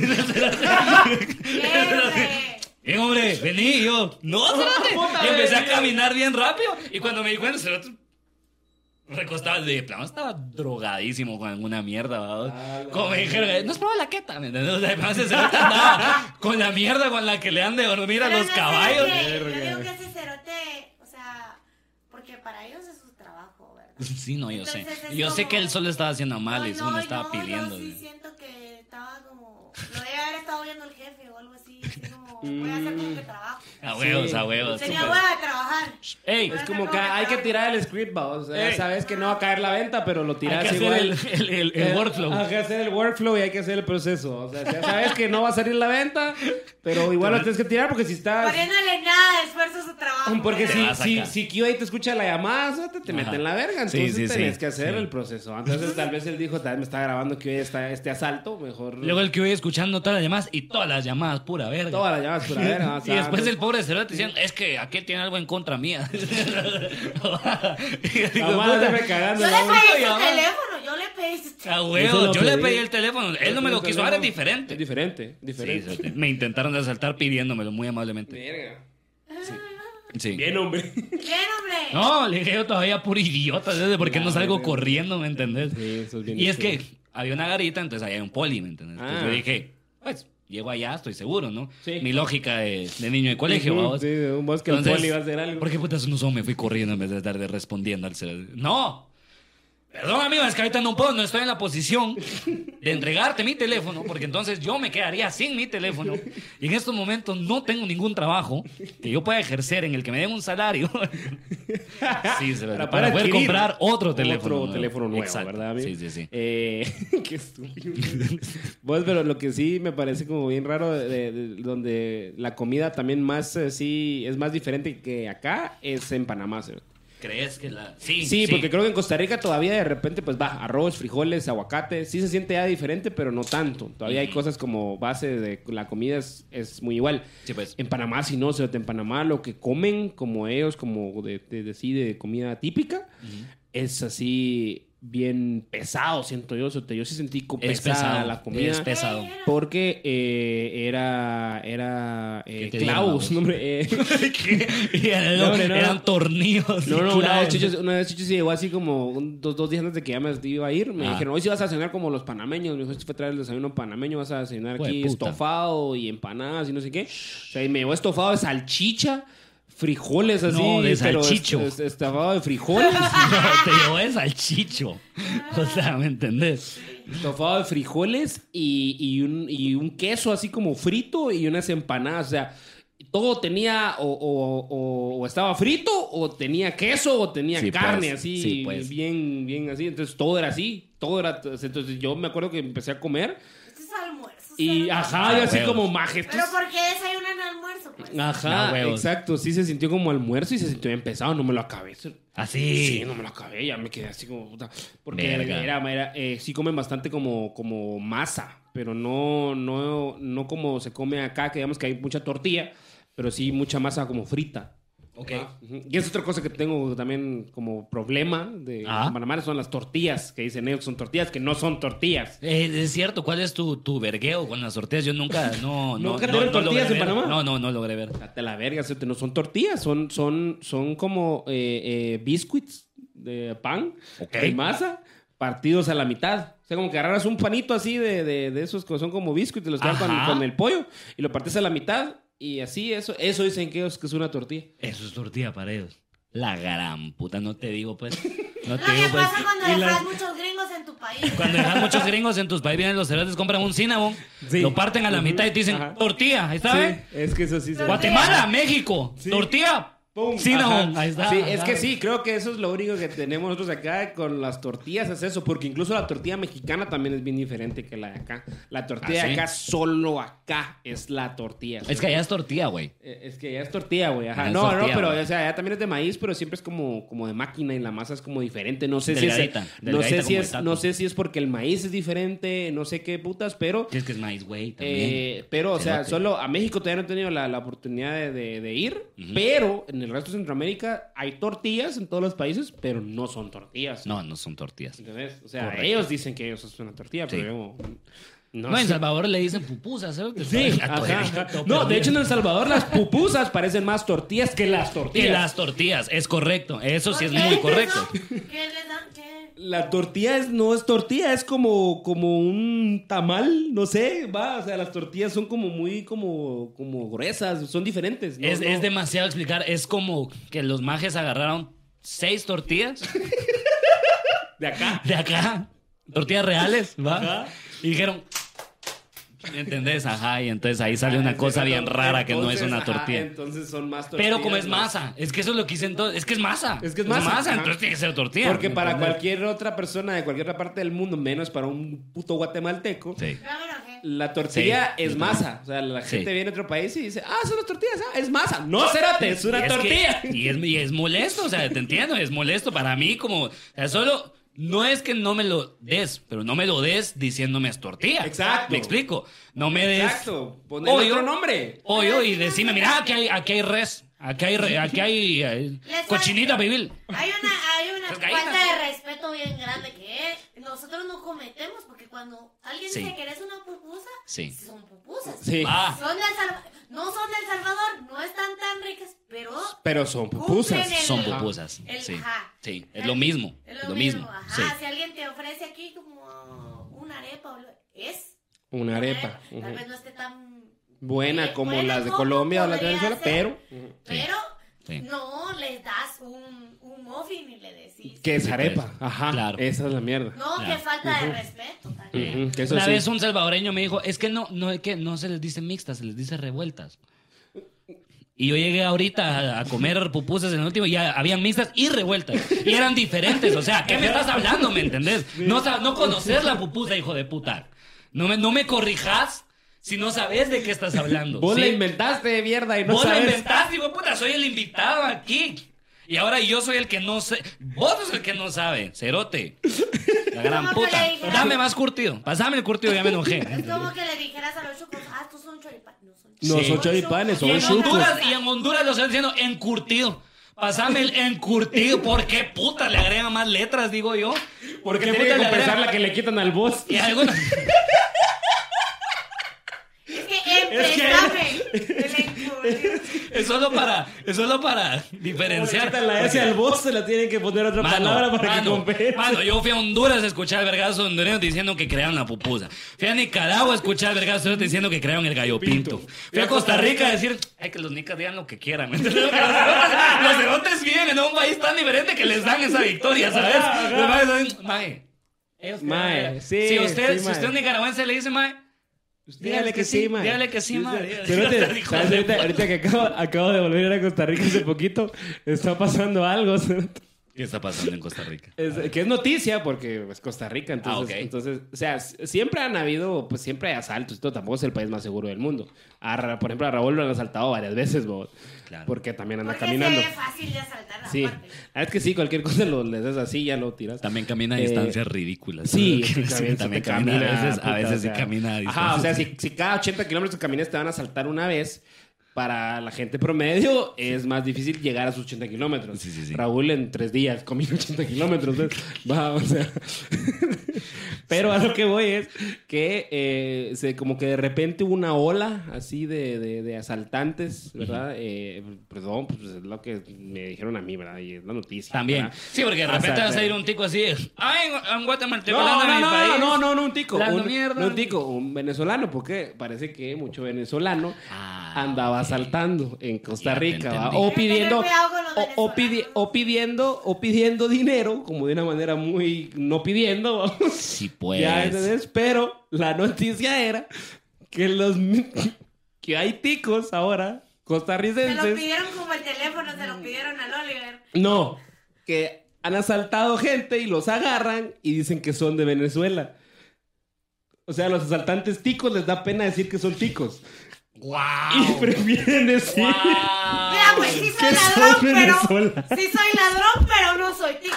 Bien, hombre, vení. Y yo, no, cerote. Y empecé a caminar bien rápido. Y cuando me di cuenta, cerote, recostaba de plano, estaba drogadísimo con alguna mierda, ¿verdad? Ah, Como me dijeron, no es probado la queta, ¿me entiendes? O sea, además ese cerote andaba con la mierda con la que le han de dormir a Pero los no sé, caballos. Yo digo que ese cerote, o sea, porque para ellos es su trabajo. Sí, no, yo sé. Entonces es Yo sé como- que él solo estaba haciendo mal y No, no, estaba no, pidiendo. Yo sí siento que estaba como. Lo debe haber estado viendo el jefe o algo así. así como, voy a hacer como que trabajo. A huevos, Sí. a huevos. Tenía hueva de trabajar. Ey, Es como que hay que tirar el script, va. O sea, Ey. sabes que no va a caer la venta, pero lo hay tiras que hacer igual. el, el, el- el Eh, workflow. Hay que hacer el workflow y hay que hacer el proceso. O sea, ya sabes que no va a salir la venta, pero igual lo tienes que tirar porque si estás. Poniéndole nada de esfuerzo a su trabajo. Porque Te si, si, si QA te escucha la llamada, te Ajá. mete en la verga. Entonces sí, tenés sí. que hacer Sí. el proceso. Entonces tal vez él dijo, tal vez me está grabando QA está este asalto, mejor. Luego el que voy escuchando todas las llamadas y todas las llamadas, pura verga. Todas las llamadas por la verga. o y después el pobre diciendo, es que aquel tiene algo en contra mía. Y yo digo, puta, cagando. Le pedí su teléfono, yo le pedí su teléfono. A Eso huevo, lo yo le pedí. el teléfono. Él no me lo quiso dar, es diferente. Es diferente, Sí, diferente. me intentaron asaltar pidiéndomelo muy amablemente. Verga. Sí. Bien, hombre. Bien, hombre. No, le dije yo todavía puro idiota, ¿sabes? ¿Por qué no salgo corriendo, me entendés? Sí, eso es bien Y es que había una garita, entonces ahí hay un poli, ¿me entendés? Entonces Ah. yo dije, pues, llego allá, estoy seguro, ¿no? Sí. Mi lógica de, de niño de colegio, vamos. Sí, un bosque Entonces, poli va a hacer algo. ¿Por qué putas no son? Me fui corriendo en vez de estar de respondiendo al celular. ¡No! Perdón, amigo, es que ahorita no puedo, no estoy en la posición de entregarte mi teléfono, porque entonces yo me quedaría sin mi teléfono. Y en estos momentos no tengo ningún trabajo que yo pueda ejercer en el que me den un salario. Sí, se lo- para, poder comprar otro teléfono. Otro teléfono nuevo, Exacto. ¿verdad, amigo? Sí, sí, sí. Eh, qué estúpido. Vos, pero lo que sí me parece como bien raro, de, de- donde la comida también más, eh, sí, es más diferente que acá, es en Panamá, ¿sí? ¿Crees que la.? Sí, Sí, porque creo que en Costa Rica todavía de repente, pues va, arroz, frijoles, aguacate, sí se siente ya diferente, pero no tanto. Todavía hay cosas como base de la comida es, es muy igual. Sí, pues. En Panamá, si no, o sea, en Panamá lo que comen, como ellos, como de, de, de, sí, de comida típica, es así bien pesado, siento yo. Yo sí sentí Es pesada pesado. la comida. Es pesado. Porque eh, era, era eh, ¿Qué te dieron, Klaus, vos? no, hombre, eh, No, hombre, no, eran tornillos. No, no, una vez. Chucho, una vez se llegó así como un- dos, dos días antes de que ya me iba a ir. Me Ah. dijeron, hoy sí vas a cenar como los panameños. Me dijo, fue a traer el desayuno panameño, vas a cenar aquí puta. estofado y empanadas y no sé qué. O sea, y me llevó estofado de salchicha, frijoles así. No, de pero salchicho. est- est- estofado de frijoles, No, te llevó de salchicho. O sea, ¿me entendés? estofado de frijoles y, y un, y un queso así como frito y unas empanadas. O sea, todo tenía o, o- o- o estaba frito o tenía queso o tenía Sí, carne pues. así Sí, pues. bien bien así entonces todo era así todo era entonces yo me acuerdo que empecé a comer Esto es almuerzo. y ajá y Ah, así huevos. como maje Pero ¿por qué desayunan almuerzo? Pues? ajá Ah, exacto sí se sintió como almuerzo y se sintió bien pesado no me lo acabé Así. Sí, no me lo acabé, ya me quedé así como puta. Porque Verga. era, era, eh, sí comen bastante como, como masa, pero no, no, no como se come acá, que digamos que hay mucha tortilla, pero sí mucha masa como frita. Y es otra cosa que tengo también como problema de Ah. Panamá son las tortillas, que dicen ellos que son tortillas, que no son tortillas. Eh, es cierto, ¿cuál es tu, tu vergueo con las tortillas? Yo nunca, no, no. ¿Nunca no, no tortillas en ver. Panamá? No, no, no logré ver. Date la verga, no son tortillas, son, son, son como eh, eh, biscuits de pan, Ok. de masa, partidos a la mitad. O sea, como que agarras un panito así de, de, de esos que son como biscuits, los que con el pollo, y lo partes a la mitad, y así, eso, eso dicen que es, que es una tortilla. Eso es tortilla para ellos. La gran puta, no te digo pues. No Lo te que digo pues. pasa cuando y dejas muchos gringos en tu país. Cuando dejan muchos gringos en tus países, vienen los cerotes, compran un cinnamon, Sí. lo parten a la mitad y te dicen, Ajá. tortilla, ¿está bien? es que eso sí se... Guatemala, México, Sí. tortilla ¡Pum! Sí, no, ahí está, Sí, es que sí, creo que eso es lo único que tenemos nosotros acá con las tortillas, es eso, porque incluso la tortilla mexicana también es bien diferente que la de acá. La tortilla ¿Ah, de sí? acá, solo acá es la tortilla. Es que allá es tortilla, güey. Eh, Es que ya es tortilla, güey. Ajá. No, tortilla, no, pero o sea, ya también es de maíz, pero siempre es como, como de máquina y la masa es como diferente. No sé si es, Delgadita, no sé si es, no sé si es porque el maíz es diferente, no sé qué putas, pero Es que es maíz, güey, también. eh, pero, o sea, Cerote. solo a México todavía no he tenido la, la oportunidad de, de- de ir, pero en el resto de Centroamérica hay tortillas en todos los países, pero no son tortillas. No, no son tortillas. ¿Entendés? O sea, Correcto. ellos dicen que ellos es una tortilla, Sí. pero yo no, No, en. Salvador le dicen pupusas, ¿sabes? Sí, ajá. No, de hecho en El Salvador las pupusas parecen más tortillas que las tortillas. las tortillas, es correcto. Eso sí es muy ¿Qué correcto. ¿Qué les dan? La tortilla es, no es tortilla, es como, como un tamal, no sé, va, o sea, las tortillas son como muy, como, como gruesas, son diferentes. ¿no? Es, No. es demasiado explicar. Es como que los majes agarraron seis tortillas De acá. de acá, tortillas reales, ¿va? Ajá. Y dijeron, ¿entendés? Ajá, y entonces ahí sale una Ah, cosa sí, bien rara que no es entonces, una tortilla. entonces son más tortillas. Pero como es masa, es que eso es lo que dicen todos, es que es masa. Es que es masa, ajá. entonces tiene que ser tortilla. Porque ¿me para cualquier otra persona de cualquier otra parte del mundo, menos para un puto guatemalteco, Sí. La tortilla Sí, es masa. O sea, la Sí. gente viene a otro país y dice, ah, son las tortillas, ah, es masa. No, cérate, es Y una es que- tortilla. y, es, y es molesto, o sea, te entiendo, es molesto para mí como... O sea, solo... No es que no me lo des, pero no me lo des diciéndome es tortilla. Exacto. Me explico. No me des... Exacto. Pollo. otro nombre. Pollo y decime, mira, aquí hay, aquí hay res, aquí hay, re- aquí hay eh, cochinita pibil. Hay una, hay una falta de respeto bien grande que nosotros no cometemos porque cuando alguien Sí. dice que eres una pupusa, Sí. son pupusas. Sí. Ah, Son no son del Salvador, no están tan ricas, pero Pero son pupusas. El- son pupusas. El- Sí, ajá. sí, es lo mismo. es lo mismo. Ajá, Sí. si alguien te ofrece aquí como una arepa, es Una arepa. Tal vez no esté tan Buena como buena las de Colombia o las de Venezuela, ser, pero... Pero Sí. no les das un, un muffin y le decís. Que es Sí, arepa. pues. Ajá. Claro. Esa es la mierda. No, Claro. que falta de respeto también. Ujú, que eso Una sí. vez un salvadoreño me dijo, es que no, no, es que no se les dice mixtas, se les dice revueltas. Y yo llegué ahorita a, a comer pupusas en el último y ya habían mixtas y revueltas. Y eran diferentes. O sea, ¿qué me estás hablando? ¿Me entendés? No, no conocer la pupusa, hijo de puta. No me, no me corrijas si no sabes de qué estás hablando. Vos ¿sí? la inventaste de mierda y no Vos la sabes. inventaste, hijo de puta. Soy el invitado aquí. Y ahora yo soy el que no sé. Vos sos el que no sabe. Cerote. La gran ¿Cómo que puta. Dame más curtido. Pasame el curtido, ya me enojé. Es como que le dijeras a los chocos, ah, estos son choripanes. No son No Sí. son choripanes, Y son en, chucos. Honduras, y en Honduras lo están diciendo encurtido. Pasame el encurtido. ¿Por qué puta le agregan más letras, digo yo? ¿Por Porque qué puta que le agregan? la que le quitan al boss. Y algunos- Es que es solo para, es solo para diferenciar. la S al boss, se la tienen que poner otra Mano, palabra para que mano, compense. mano, yo fui a Honduras a escuchar vergazos hondureños diciendo que crearon la pupusa. Fui a Nicaragua a escuchar vergazos diciendo que crearon el gallo pinto. Pinto. Fui a Costa Rica a decir, ay, que los nicas digan lo que quieran. Que Los cerotes- los cerotes viven en un país tan diferente que les dan esa victoria, ¿sabes? Ajá, ajá. Los maes dicen, mae, ellos Mae, crearon- sí, si usted, sí, si usted es nicaragüense le dice, mae, Dígale que sí, man. Dígale que sí, man. Pero te- Hijo ¿sabes? de ahorita, que acabo, acabo de volver a Costa Rica hace poquito, está pasando algo. ¿Qué está pasando en Costa Rica? Es- que es noticia porque es Costa Rica, entonces, Ah, ok. entonces, o sea, siempre han habido, pues siempre hay asaltos, esto tampoco es el país más seguro del mundo. A por ejemplo, a Raúl lo han asaltado varias veces, bo, Claro. porque también anda Porque caminando. ve fácil de asaltar Sí, es que sí, cualquier cosa lo le das así, ya lo tiras. También camina a Eh, distancias ridículas. Sí, Sí, también, también te camina. A veces, a puta, veces o sí sea. camina a distancias. Ajá, o sea, si, si cada 80 kilómetros que camines te van a saltar una vez, para la gente promedio es más difícil llegar a sus 80 kilómetros. Sí, sí, sí. Raúl en tres días comió 80 kilómetros. Va, o sea. Pero a lo que voy es que eh, se, como que de repente hubo una ola así de, de- de asaltantes, ¿verdad? Eh, perdón, pues es lo que me dijeron a mí, ¿verdad? Y es la noticia. También. ¿verdad? Sí, porque de repente vas a ir un tico así. Ay, un guatemalteco no, no, no, país. no, no, no, un tico. Un, mierda. no un tico, un venezolano, porque parece que mucho venezolano Ah, andaba ok. asaltando en Costa Rica, o pidiendo o, o pidi- o pidiendo o pidiendo dinero, como de una manera muy no pidiendo. Sí, pues. ya ¿entendés? pero la noticia era que los que hay ticos ahora Se lo costarricenses. pidieron como el teléfono, se lo pidieron al Oliver. No, que han asaltado gente y los agarran y dicen que son de Venezuela. O sea, a los asaltantes ticos les da pena decir que son ticos. Y ¡Wow! prefieren decir Mira, pues sí soy ladrón, pero. Venezuela. Sí soy ladrón, pero no soy tico.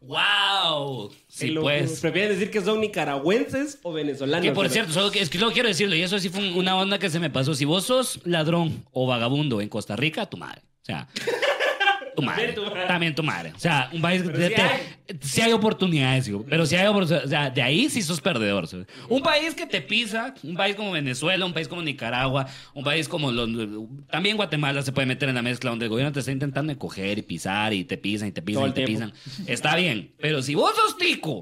¡Wow! Sí, Y lo- pues. Prefieren decir que son nicaragüenses o venezolanos. Que por pero- cierto, solo, que- es que solo quiero decirlo, y eso sí fue un- una onda que se me pasó. Si vos sos ladrón o vagabundo en Costa Rica, tu madre. O sea, tu madre. También tu madre. También tu madre. O sea, un país que sí te- hay. sí hay oportunidades, digo, pero si hay oportunidades. O sea, de ahí sí sos perdedor. ¿sabes? Un país que te pisa, un país como Venezuela, un país como Nicaragua, un país como los. También Guatemala se puede meter en la mezcla donde el gobierno te está intentando coger y pisar y te pisan y te pisan Todo y te tiempo. pisan. Está bien, pero si vos sos tico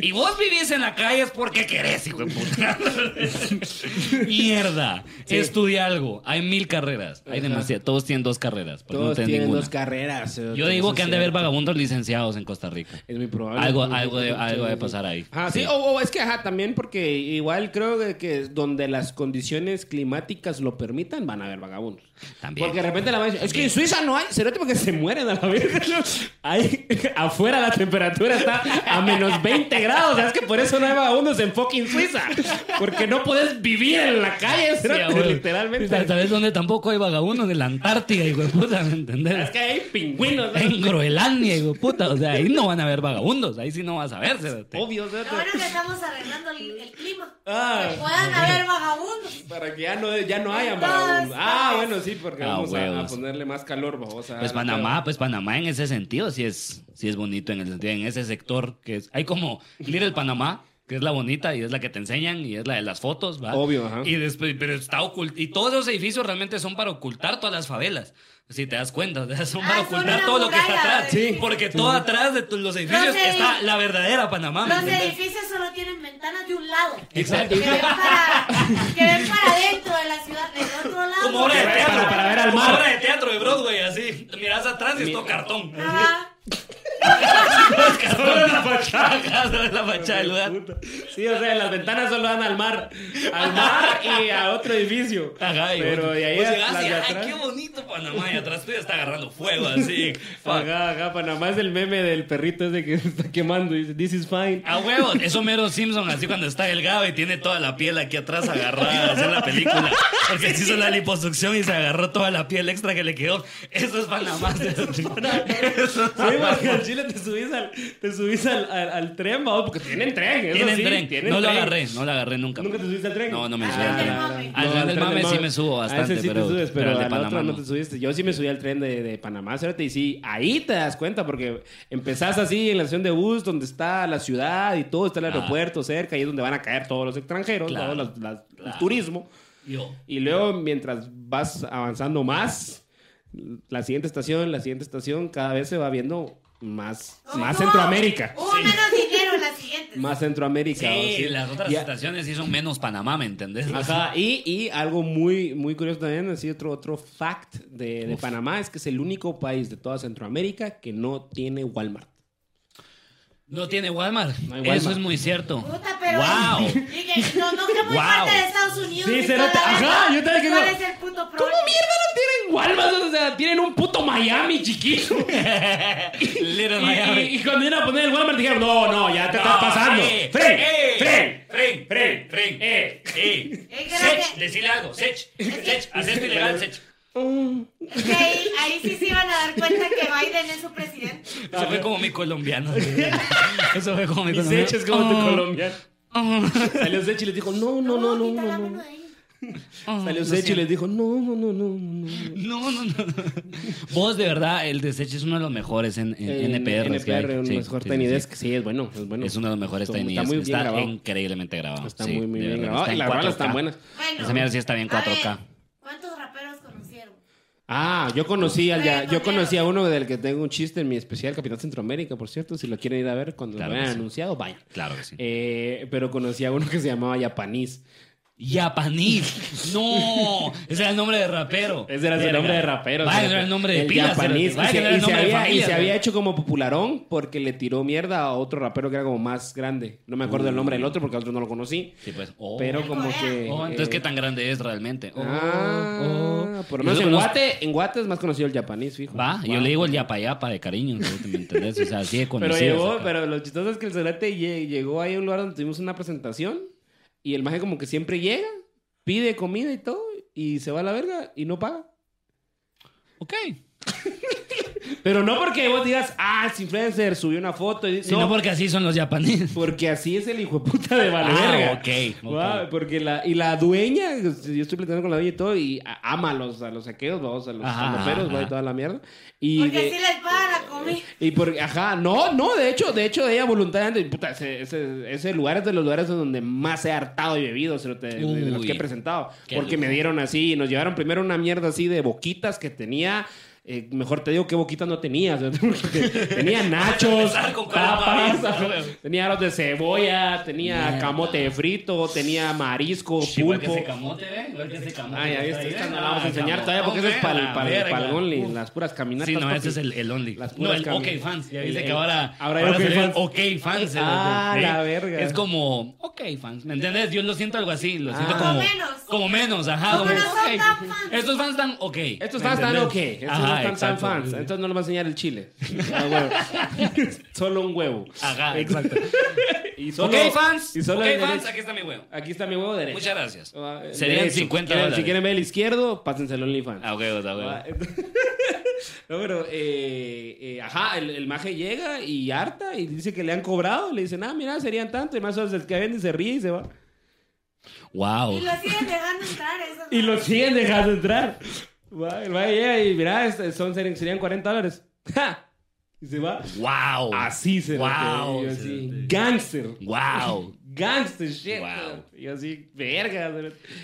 y vos vivís en la calle es porque querés, hijo de puta. Mierda. Sí. Estudia algo. Hay mil carreras. Hay demasiadas. Todos tienen dos carreras. no Todos tienen tienen ninguna. dos carreras. Eh, Yo digo es que han de haber vagabundos licenciados en Costa Rica. Es muy probable. Algo, algo, de, algo de pasar ahí. Ah, sí, Sí. O, o es que ajá, también porque igual creo que, que donde las condiciones climáticas lo permitan, van a haber vagabundos. También. Porque de repente la maíz es que en Suiza no hay, cerote porque se mueren a la verga. Hay, afuera la temperatura está a menos 20 grados, ¿sabes que por eso no hay vagabundos en fucking Suiza? Porque no puedes vivir en la calle, Sí, cerote, literalmente. ¿Sabes dónde tampoco hay vagabundos? En la Antártida, hijo de puta, ¿me entendés? Es que hay pingüinos, ¿no? En Groenlandia, hijo de puta. O sea, ahí no van a haber vagabundos. Ahí sí no vas a ver. obvio, bueno es que estamos arreglando el, el clima. Ah. que puedan haber vagabundos. Para que ya no, ya no haya vagabundos. Ah, partes. bueno, sí, porque Ah, vamos a, a ponerle más calor, vamos a Pues Panamá, pues Panamá en ese sentido sí es, sí es bonito en el sentido, en ese sector que es, hay como Little Panamá, que es la bonita y es la que te enseñan y es la de las fotos, ¿va? Obvio, ajá. Y después, pero está oculto, y todos esos edificios realmente son para ocultar todas las favelas. Si te das cuenta, sea, son Ah, para ocultar todo lo que está atrás. Sí. Porque todo atrás de los edificios Los está la verdadera Panamá. ¿me Los edificios solo tienen ventanas de un lado. Exacto. Que ven para, que ven para adentro de la ciudad. Del otro lado. Como obra de teatro. para ver al como mar. obra de teatro de Broadway, así. Miras atrás y es todo cartón. Ajá. La fachada. Sobre la fachada del lugar. Sí, o sea, las ventanas solo dan al mar. Al mar y a otro edificio. Ajá, y Pero de ahí a- las y, de ay, atrás. qué bonito Panamá. Y atrás tú ya está agarrando fuego, así. Fuck. Ajá, ajá, Panamá es el meme del perrito ese que se está quemando y dice, this is fine. A huevos, eso mero Simpson, así cuando está delgado y tiene toda la piel aquí atrás agarrada, en la película. Porque se hizo la liposucción y se agarró toda la piel extra que le quedó. Eso es Panamá. Eso Sí, porque al Chile te subís al, te subís al, al, al tren, vamos, porque tienen tren. eso Tienen sí, tren. tienen no lo agarré, no lo agarré nunca. ¿Nunca te subiste al tren? No, no me Al subí. tren Al tren del mame sí me subo bastante, A ese sí pero- te subes, pero pero, al de al Panamá otro no no. te subiste. Yo sí me subí al tren de, de Panamá, cerote, y sí, ahí te das cuenta, porque empezás así en la estación de bus, donde está la ciudad y todo, está el Ah. aeropuerto cerca, ahí es donde van a caer todos los extranjeros, Claro, todos los- las- el turismo. Yo. Y luego, mientras vas avanzando más, la siguiente estación, la siguiente estación, cada vez se va viendo más, más Centroamérica. Hubo menos dinero en las siguientes. Más Centroamérica. Sí, ¿o las otras Y- estaciones sí son menos Panamá, ¿me entendés? Ajá, y, y algo muy, muy curioso también, así otro, otro fact de, de Panamá es que es el único país de toda Centroamérica que no tiene Walmart. No tiene Walmart. No hay Walmart. Eso es muy cierto. Puta, pero. Wow. Dije, no, no, que muy Wow. parte de Estados Unidos. Sí, y ajá, yo también que ¿Cuál no- es el puto ¿Cómo mierda no Walmart? O sea, tienen un puto Miami chiquito. Little Y, Miami. y- y cuando iban a poner el Walmart dijeron, no, no, ya te estás pasando. eh, ¡Fren! eh, ¡Fren! ¡Fren! ¡Fren! ¡Fren! ¡Eh! ¡Eh! Sech, decile algo. Sech. Sech, haz esto ilegal, Sech. Es que ahí, ahí sí se iban a dar cuenta que Biden es su presidente. Eso fue como mi colombiano. Eso fue como mi Y colombiano. Sech es como tu Oh, colombiano. oh, Salió Sech y les dijo, no, no, no, no, no, no. Oh, Salió Sech y les dijo, no, no, no, no, no. No, no, no. Vos, de verdad, el de Sech es uno de los mejores en, NPR. que hay. NPR, un Sí, mejor sí, Tiny sí, sí. Desk, sí, es bueno, es bueno. Es uno de los mejores Está Tiny muy Desk. bien Está grabado. increíblemente grabado. Está Sí, muy, muy de bien verdad. grabado. Está Y en las 4K. están buenas. Bueno, Esa mierda sí está bien a ver, 4K. ¿Cuántos raperos conocieron? Ah, yo conocí al ya, yo conocí a uno del que tengo un chiste en mi especial Capitán Centroamérica, por cierto, si lo quieren ir a ver cuando Claro lo hayan sí. anunciado, vayan. Claro que sí. Eh, pero conocí a uno que se llamaba Japanís. Japanese. No, ese era el nombre de rapero. Ese era su Verga. nombre de rapero. Vaya, era el nombre de El pila. Vaya, Y se, no era el y se nombre de había, y familia, se había hecho como popularón porque le tiró mierda a otro rapero que era como más grande. No me acuerdo el nombre del otro porque el otro no lo conocí. Sí, pues. Oh. Pero como que... Oh, entonces, eh, ¿qué tan grande es realmente? Oh, Ah, oh. por lo Yo menos lo en conozco- Guate, en Guate es más conocido el japonés, fijo. Va, yo le digo el yapa yapa de cariño, ¿no? ¿me entendés? O sea, así de Pero conocido. llegó, pero lo chistoso es que el Cerate lle- llegó ahí a un lugar donde tuvimos una presentación y el maje como que siempre llega, pide comida y todo y se va a la verga y no paga. Ok. Pero no porque vos digas, ah, es influencer, subió una foto y Sino no, porque así son los japoneses. porque así es el hijo de puta de Ah, verga. ok, ok. Va, porque la, y la dueña, yo estoy platicando con la dueña y todo, y a- ama a los, a los saqueos, vamos, a los sandoperos, va, y toda la mierda. Y Porque de- así les pagan la comida. Y por, ajá, no, no, de hecho, de hecho, ella voluntariamente, puta, ese, ese, ese lugar es de los lugares donde más he hartado y bebido, cerote, de, de los que he presentado. Porque me dieron así, nos llevaron primero una mierda así de boquitas que tenía. Eh, mejor te digo qué boquitas no tenía. cerote, porque tenía nachos, papas, tenía arroz de cebolla, tenía Mierda. camote frito, tenía marisco, pulpo. ese camote, ¿eh? Ese camote. Ay, ya viste, está esta no ¿eh? la vamos a Ah, enseñar camote. todavía porque eso es para el, para el, el only, las puras caminatas. Sí, no, papi. ese es el, el Only. Las No, puras el cami- OK Fans. Ya el- viste el- que ahora. ahora hay OK salió el Fans. OK Fans. Ah, ¿eh? la verga. Es como OK Fans. ¿Me entiendes? Yo lo siento algo así. Lo siento Ah. como. Como menos. Como menos, ajá. Como no. Estos fans están OK. Estos ¿me fans están ok. Estos Ajá, no están tan fans. Entonces no les va a enseñar el chile. Ah, huevo. Solo un huevo. Ajá, exacto. Y solo, OK Fans. Y solo OK Fans, derecho. aquí está mi huevo. Aquí está mi huevo derecho. Muchas gracias. Ah, Serían derecho. 50 Si quieren- dólares. Si quieren ver el izquierdo, pásense el OnlyFans. Ah, a huevos. Ah, No, pero, eh, eh, ajá, el, el maje llega y harta y dice que le han cobrado. Le dicen, ah, mira, serían tanto. Y más o menos el que vende se ríe y se va. Wow. Y lo siguen dejando entrar. Eso Y lo siguen dejando entrar. Va, El maje llega y mira, este, son, serían, serían 40 dólares. ¡Ja! Y se va. Wow. Así se lo Wow, y yo así. Gangster. Wow. Gangster shit. Wow. Y yo así, verga.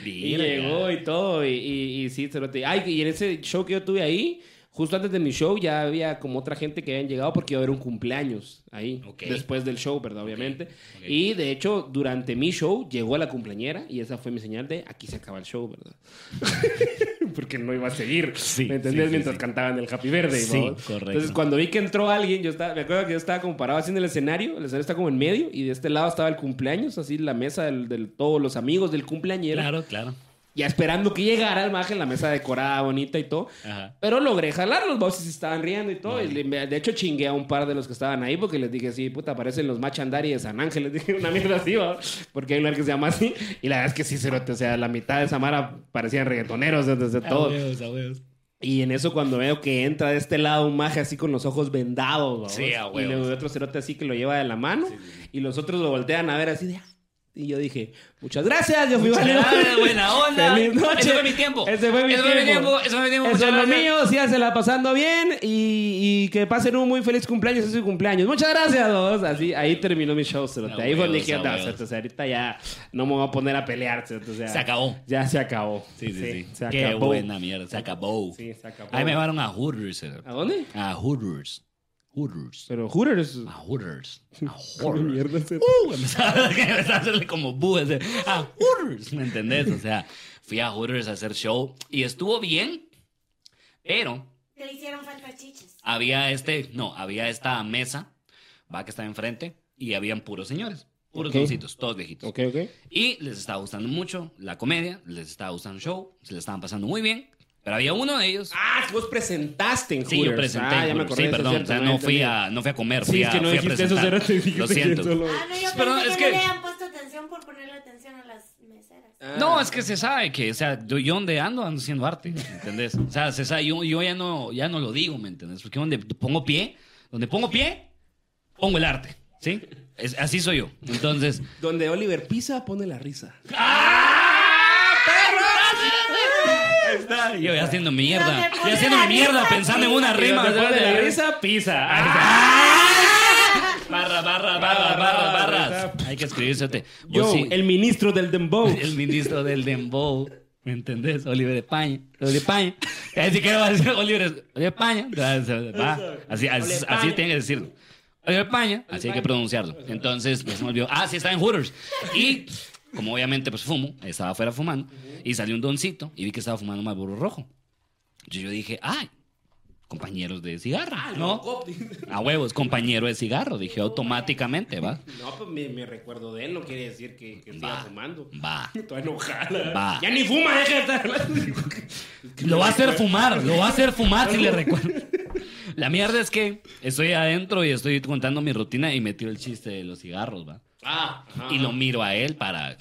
Y llegó y todo. Y, y, y sí, cerote. Ay, y en ese show que yo tuve ahí, justo antes de mi show, ya había como otra gente que habían llegado porque iba a haber un cumpleaños ahí. Después del show, ¿verdad? Obviamente. ok. Y de hecho, durante mi show llegó la cumpleañera y esa fue mi señal de aquí se acaba el show, ¿verdad? porque no iba a seguir. Sí, ¿Me entendés? sí, sí, Mientras cantaban el Happy Verde. Sí, ¿no? correcto. Entonces, cuando vi que entró alguien, yo estaba, me acuerdo que yo estaba como parado así en el escenario. El escenario está como en medio y de este lado estaba el cumpleaños, así la mesa del, del- todos los amigos del cumpleañero. Claro, claro. Ya esperando que llegara el maje en la mesa decorada, bonita y todo. Ajá. Pero logré jalar, los bosses estaban riendo y todo. Y le- de hecho, chingué a un par de los que estaban ahí porque les dije, sí, puta, parecen los Machandari de San Ángel. Les dije una mierda así, ¿va? Porque hay un lugar que se llama así. Y la verdad es que sí, cerote. O sea, la mitad de Samara parecían reggaetoneros desde A todo. huevos, a huevos. Y en eso cuando veo que entra de este lado un maje así con los ojos vendados, ¿va? Sí, a Y luego otro cerote así que lo lleva de la mano. Y los otros lo voltean a ver así de... Y yo dije, muchas gracias, yo fui Muchas valiente. gracias, buena onda. Feliz noche. Ese fue mi tiempo. Ese fue mi Ese tiempo. fue mi tiempo. Ese fue mi tiempo. Eso es lo gracias. mío, sígansela pasando bien y, y que pasen un muy feliz cumpleaños, es su cumpleaños. Muchas gracias, dos. Así, ahí terminó mi show. A Ahí fue donde dije, no, o sea, ahorita ya no me voy a poner a pelear, o sea, Se acabó. Ya se acabó. Sí, sí, sí. Se Qué acabó. buena mierda. Se acabó. Sí, se acabó. Ahí me llevaron a Hooters. ¿A dónde? A Hooters. Hooters. Pero Hooters. A Hooters. A ¿Qué Hooters. mierda es eso? Uh, empezaba, empezaba a hacerle como bu, a Hooters, ¿me entendés? O sea, fui a Hooters a hacer show y estuvo bien, pero le hicieron falta chiches. había este, no, había esta mesa, va que estaba enfrente y habían puros señores, puros Ok. doncitos, todos viejitos. Ok, ok. Y les estaba gustando mucho la comedia, les estaba gustando el show, se le estaban pasando muy bien, pero había uno de ellos. Ah, que vos presentaste en Sí, Hooters. yo presenté. Ah, ya me Hooters. acordé. sí, es perdón, cierto, o sea, no no fui entendí. a, no fui a comer, Sí, fui es a, que no fui a dijiste eso, presentar. dijiste Lo que siento. solo- Ah, no, yo Pero pensé es que, que- no le habían puesto atención por ponerle atención a las meseras. Ah. No, es que se sabe que, o sea, yo, yo donde ando, ando haciendo arte, ¿me ¿entendés? O sea, se sabe, yo, yo ya, no, ya no lo digo, ¿me entiendes? Porque donde pongo pie, donde pongo pie, pongo el arte, ¿sí? Es, así soy yo. Entonces, Donde Oliver pisa, pone la risa. Yo ya haciendo mierda, yo haciendo mierda risa, pensando en una rima. ¿sabes? pone la risa, pisa. Barra, barra, barra, barra, barras. Hay que escribirse. Yo, el ministro del Dembow. el ministro del Dembow. ¿Me entendés? Oliver España. Oliver España. Así que quiero decir Oliver, España. Va. Así, así, Oliver así España. tiene que decirlo. Oliver España. Así hay que pronunciarlo. Entonces, pues se me olvidó. Ah, sí, está en Hooters. Y como obviamente pues fumo, estaba afuera fumando, y salió un doncito y vi que estaba fumando más burro rojo. Yo, yo dije, ay, compañeros de cigarro, ¿no? A huevos, compañero de cigarro, dije automáticamente, ¿va? No, pues me, me recuerdo de él, no quiere decir que, que siga Va. fumando. Va. Toda enojada. Va. Ya ni fuma, deja de estar. Lo va a hacer fumar, lo va a hacer fumar si le recuerdo. La mierda es que estoy adentro y estoy contando mi rutina y metió el chiste de los cigarros, ¿va? Ah, ajá. Y lo miro a él para.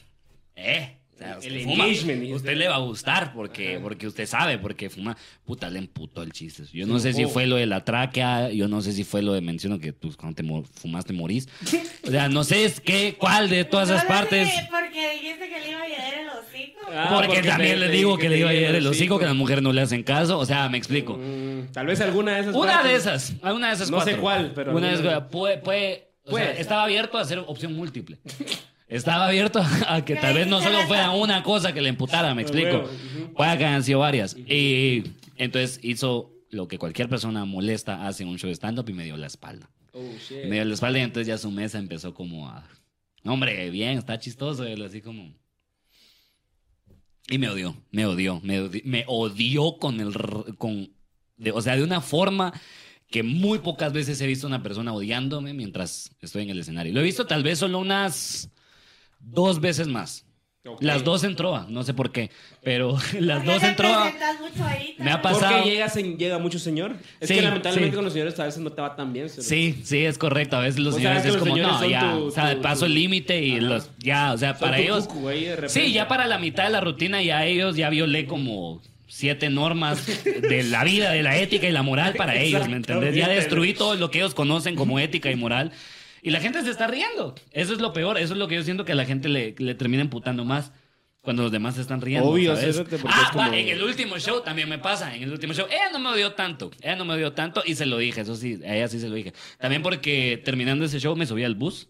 ¿Eh? O sea, El usted fuma, engagement, usted le va a gustar porque, porque usted sabe, porque fuma. Puta, le emputó el chiste. Yo no sé si fue lo de la tráquea, yo no sé si fue lo de menciono que tú cuando te fumaste morís. O sea, no sé es qué, cuál de todas esas partes. Porque dijiste que le iba a llegar el hocico. Ah, Porque, porque también le digo que le iba a llegar el el hocico, que las mujeres no le hacen caso. O sea, me explico. Mm, tal vez alguna de esas. Una partes. de esas, una de esas No sé cuál, pero Una de alguna- esas, puede, puede, o sea, Puede. estaba abierto a hacer opción múltiple. Estaba abierto a que tal vez no solo fuera una cosa que le emputara, me explico. Puede que hayan sido varias. Y entonces hizo lo que cualquier persona molesta hace en un show de stand-up y me dio la espalda. Oh, shit. Me dio la espalda y entonces ya su mesa empezó como a... Hombre, bien, está chistoso. y él así como... Y me odió, me odió, me odió, me odió con el... Con, de- o sea, de una forma que muy pocas veces he visto a una persona odiándome mientras estoy en el escenario. Lo he visto tal vez solo unas dos veces más. Ok. Las dos en Trova, no sé por qué, pero las dos en Trova presentas mucho ahí, me ha pasado. Porque llega, se- llega mucho señor. Es Sí, que lamentablemente sí. con los señores a veces no te va tan bien. ¿sí? Sí, sí, es correcto. A veces los O sea, señores que es los como, señores no, ya, tu- o sea, tu- paso tu- el límite y Ajá. los, ya, o sea, Son para ellos. cucu. Sí, ya para la mitad de la rutina ya ellos ya violé como siete normas de la vida, de la ética y la moral para ellos, ¿me entendés? Ya destruí todo lo que ellos conocen como ética y moral. Y la gente se está riendo. Eso es lo peor. Eso es lo que yo siento que a la gente le, le termina emputando más cuando los demás se están riendo. Obvio, ¿sabes? Ah, es como- va, en el último show también me pasa. En el último show, ella no me odió tanto. Ella no me odió tanto y se lo dije. Eso sí, a ella sí se lo dije. También porque terminando ese show me subí al bus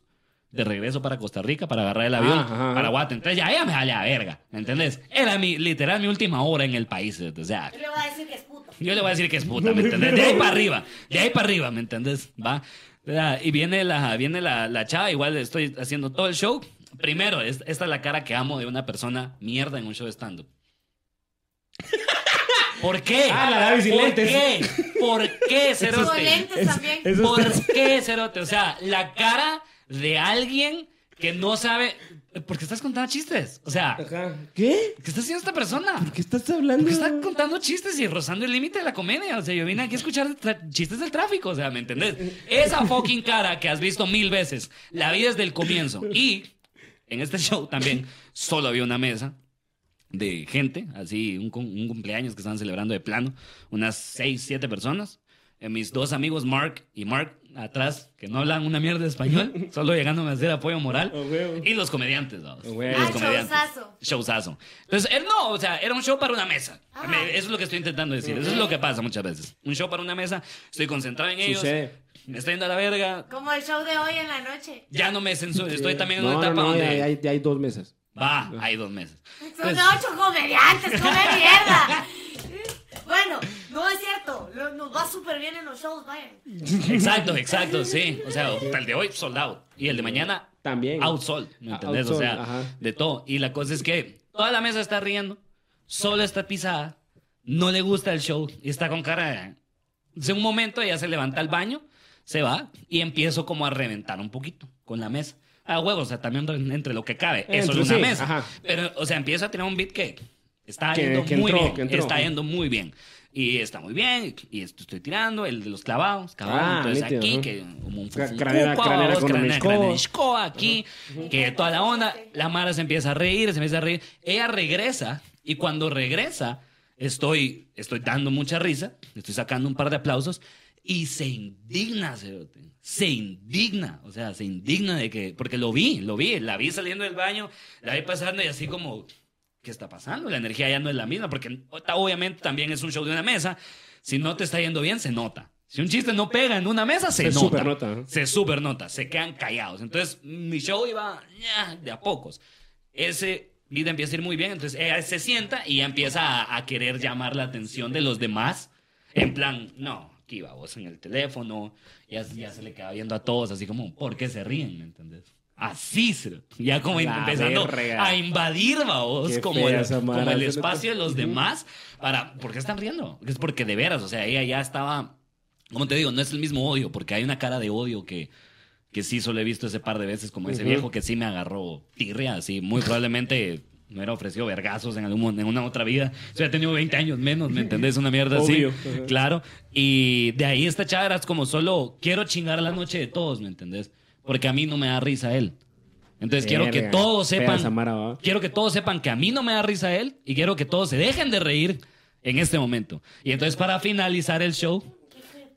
de regreso para Costa Rica para agarrar el avión ajá. para Guate. Entonces ya ella me vale a verga. ¿Me entendés? Era mi, literal mi última hora en el país. O sea, Yo le voy a decir que es puto. yo le voy a decir que es puta, ¿me entendés? De ahí para arriba, de ahí para arriba, ¿me entendés? Va. Y viene la, viene la, la chava, igual estoy haciendo todo el show. Primero, es- esta es la cara que amo de una persona mierda en un show de stand-up. ¿Por qué? Ah, la sin ¿Por lentes. qué? ¿Por qué, Con Cerote? lentes también. eso ¿Por qué, Cerote? O sea, la cara de alguien que no sabe... ¿Por qué estás contando chistes? O sea, Ajá. ¿Qué? ¿qué está haciendo esta persona? ¿Qué estás hablando? Porque está contando chistes y rozando el límite de la comedia. O sea, yo vine aquí a escuchar chistes del tráfico. O sea, ¿me entendés? Esa fucking cara que has visto mil veces. La vida desde el comienzo. Y en este show también solo había una mesa de gente, así, un, un cumpleaños que estaban celebrando de plano. Unas seis, siete personas. Eh, mis dos amigos, Mark y Mark, atrás, que no hablan una mierda de español, solo llegándome a hacer apoyo moral. Oh. Y los comediantes, vamos. Oh, los Ah, comediantes. showzazo. Showzazo. Entonces, él no, o sea, era un show para una mesa. Ah. Me- eso es lo que estoy intentando decir. Eso es lo que pasa muchas veces. Un show para una mesa, estoy concentrado en ellos. Sucede. Me estoy yendo a la verga. Como el show de hoy en la noche. Ya no me censuro. Estoy también en No, una no, etapa no, donde. ya, hay, ya hay dos meses. Va, hay dos meses. Son Pues- ocho comediantes, come mierda. Bueno, no es cierto. lo- Nos va súper bien en los shows, vayan. Exacto, exacto, sí. O sea, el de hoy sold out. Y el de mañana También. outsold. ¿Me Ah, entendés? O outsold, sea, ajá. de todo. Y la cosa es que toda la mesa está riendo, solo está pisada, no le gusta el show y está con cara de. De un momento ella se levanta al baño, se va y empiezo como a reventar un poquito con la mesa. A huevos, o sea, también entre lo que cabe. Eso Entre- es una sí, mesa. ajá. Pero, o sea, empieza a tirar un beat que está Que- yendo que muy entró, bien. que entró. Está yendo muy bien. Y está muy bien. Y esto estoy tirando, el de los clavados. clavados. Ah, Entonces nítido, aquí, ajá. que como un Cra- fufu- cranera- cranera vos, con cranera- escoba. aquí, que toda la onda, la Mara se empieza a reír, se empieza a reír. Ella regresa y cuando regresa estoy, estoy dando mucha risa, estoy sacando un par de aplausos y se indigna, cerote. Se indigna, o sea, se indigna de que, porque lo vi, lo vi, la vi saliendo del baño, la vi pasando y así como, ¿qué está pasando? La energía ya no es la misma, porque obviamente también es un show de una mesa. Si no te está yendo bien, se nota. Si un chiste no pega en una mesa, se, Se nota. supernota, ¿no? Se supernota, se quedan callados. Entonces, mi show iba de a pocos. Ese vida empieza a ir muy bien, entonces ella se sienta y ya empieza a, a querer llamar la atención de los demás. En plan, no, aquí va vos en el teléfono, ya, ya se le queda viendo a todos, así como, ¿por qué se ríen? ¿Me entendés? Así, ya como La empezando verga. a invadir, vaos, como, el, como espacio de los demás. Para, ¿Por qué están riendo? Es porque de veras, o sea, ella ya estaba, como te digo, no es el mismo odio, porque hay una cara de odio que, que sí solo he visto ese par de veces, como ese viejo que sí me agarró tirria, así, muy probablemente me hubiera ofrecido vergazos en, algún, en una otra vida. O sea, he tenido 20 años menos, ¿me entendés? Una mierda Obvio. así. Claro. Y de ahí esta chava era como solo, quiero chingar la noche de todos, ¿me entendés? Porque a mí no me da risa él. Entonces quiero que Verga. todos Fea sepan, esa mara, ¿va? quiero que todos sepan que a mí no me da risa él y quiero que todos se dejen de reír en este momento. Y entonces para finalizar el show,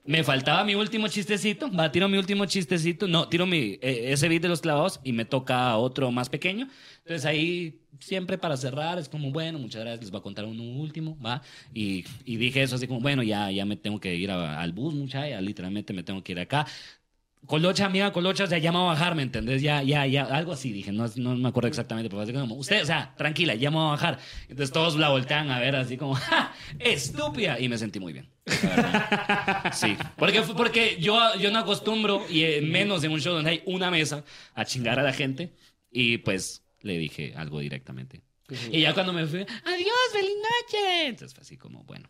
me faltaba mi último chistecito, va, tiro mi último chistecito, no, tiro mi, eh, ese beat de los clavados y me toca otro más pequeño. Entonces ahí siempre para cerrar es como, bueno, muchas gracias, les voy a contar uno último, va. Y, y dije eso así como, bueno, ya, ya me tengo que ir a- al bus, mucha, ya literalmente me tengo que ir acá. Colocha, amiga, Colocha, o sea, ya va a bajar, ¿me entendés? Ya, ya, ya, algo así dije, no, no me acuerdo exactamente, pero así como, usted, o sea, tranquila, va a bajar. Entonces todos la voltean a ver así como, ¡ja! ¡Estúpida! Y me sentí muy bien. Sí, porque, porque yo, yo no acostumbro, y eh, menos en un show donde hay una mesa, a chingar a la gente, y pues le dije algo directamente. Y ya cuando me fui, adiós, feliz noche. Entonces fue así como, bueno,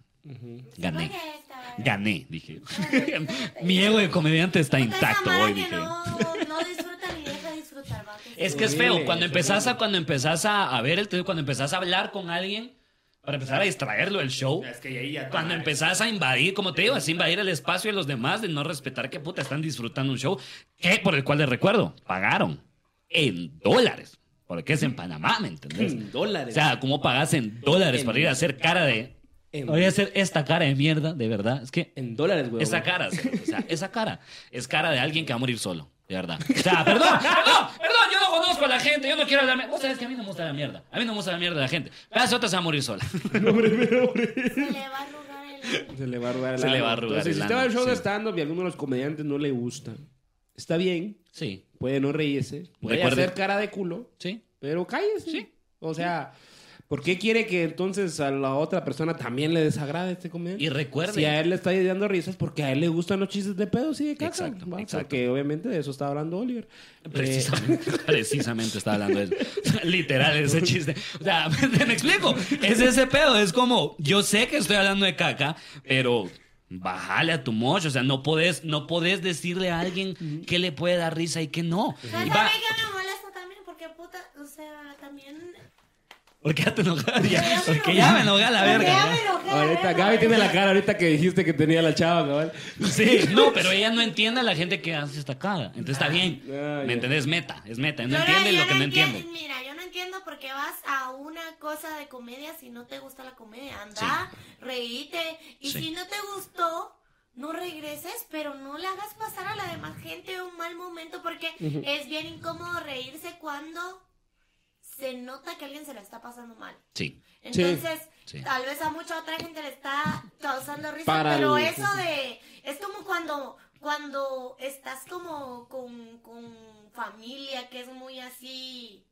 gané. Gané, dije. Mi ego de comediante está intacto hoy, dije. No, no disfruta ni deja disfrutar, va. que Es que es feo. Cuando empezás a, cuando empezás a, a ver el cuando empezás a hablar con alguien, para empezar a distraerlo del show. Es que ahí ya Cuando empezás a invadir, como te digo, es invadir el espacio de los demás, de no respetar que puta están disfrutando un show, que por el cual les recuerdo, pagaron en dólares. Porque es en Panamá, ¿me entendés? En dólares. O sea, ¿cómo pagas en dólares En- para ir a hacer cara de... Voy a hacer esta cara de mierda, de verdad. Es que En dólares, güey. esa cara, ¿sí? o sea, esa cara es cara de alguien que va a morir solo, de verdad. O sea, perdón, perdón, perdón, yo no conozco a la gente, yo no quiero hablar. Vos sabés que a mí no me gusta la mierda. A mí no me gusta la mierda de la gente. Pero esa otra se va a morir sola. Se le va a arrugar el... Se le va a arrugar el Se le va a arrugar Entonces, el si usted va show de sí. stand-up y a alguno de los comediantes no le gusta, está bien, Sí, puede no reírse, puede Recuerde- hacer cara de culo, sí. pero cállese. Sí. O sea, ¿por qué quiere que entonces a la otra persona también le desagrade este comediante? Y recuerde. Si a él le está dando risas, porque a él le gustan los chistes de pedo, sí, de caca. Exacto, ¿va? exacto. Porque obviamente de eso está hablando Oliver. Eh, Precisamente, precisamente estaba hablando de eso. Literal, ese chiste. O sea, me explico. Es ese pedo. Es como, yo sé que estoy hablando de caca, pero bájale a tu mocho. O sea, no podés, no podés decirle a alguien que le puede dar risa y que no. ¿Sabes Y va- a mí que me molesta también? Porque puta, o sea, también... ¿Por qué ya te enojas? Porque ya me enojé. me a la verga. ya ya. me enojé, Ahorita Gaby tiene la cara ahorita que dijiste que tenía la chava, cabal. Sí, no, pero ella no entiende a la gente que hace esta cara. Entonces está bien. Ah, ¿Me ya. entendés? Meta, es meta. No entiende yo lo que no entiendo- entiende. Mira, yo no entiendo por qué vas a una cosa de comedia si no te gusta la comedia. Anda, reíte. Y si no te gustó, no regreses, pero no le hagas pasar a la demás gente un mal momento porque es bien incómodo reírse cuando se nota que alguien se la está pasando mal. Sí. Entonces, Sí. tal vez a mucha otra gente le está causando risa, Para pero el- eso de... Es como cuando, cuando estás como con, con familia, que es muy así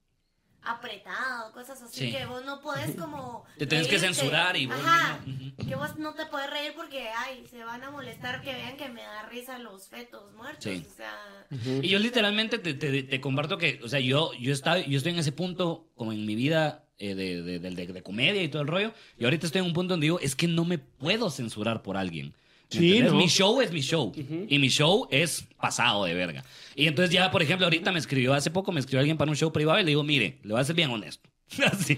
apretado, cosas así, Sí. que vos no podés como... Te tenés que censurar y vos Ajá, que vos no te puedes reír porque, ay, se van a molestar que vean que me da risa los fetos muertos, Sí. o sea... Y yo literalmente te, te, te comparto que, o sea, yo, yo, estaba, yo estoy en ese punto como en mi vida eh, de, de, de- de- de comedia y todo el rollo. Y ahorita estoy en un punto donde digo, es que no me puedo censurar por alguien. ¿Me Sí. Mi show es mi show. Y mi show es pasado de verga. Y entonces ya, por ejemplo, ahorita me escribió, hace poco me escribió alguien para un show privado y le digo, mire, le voy a ser bien honesto. Así.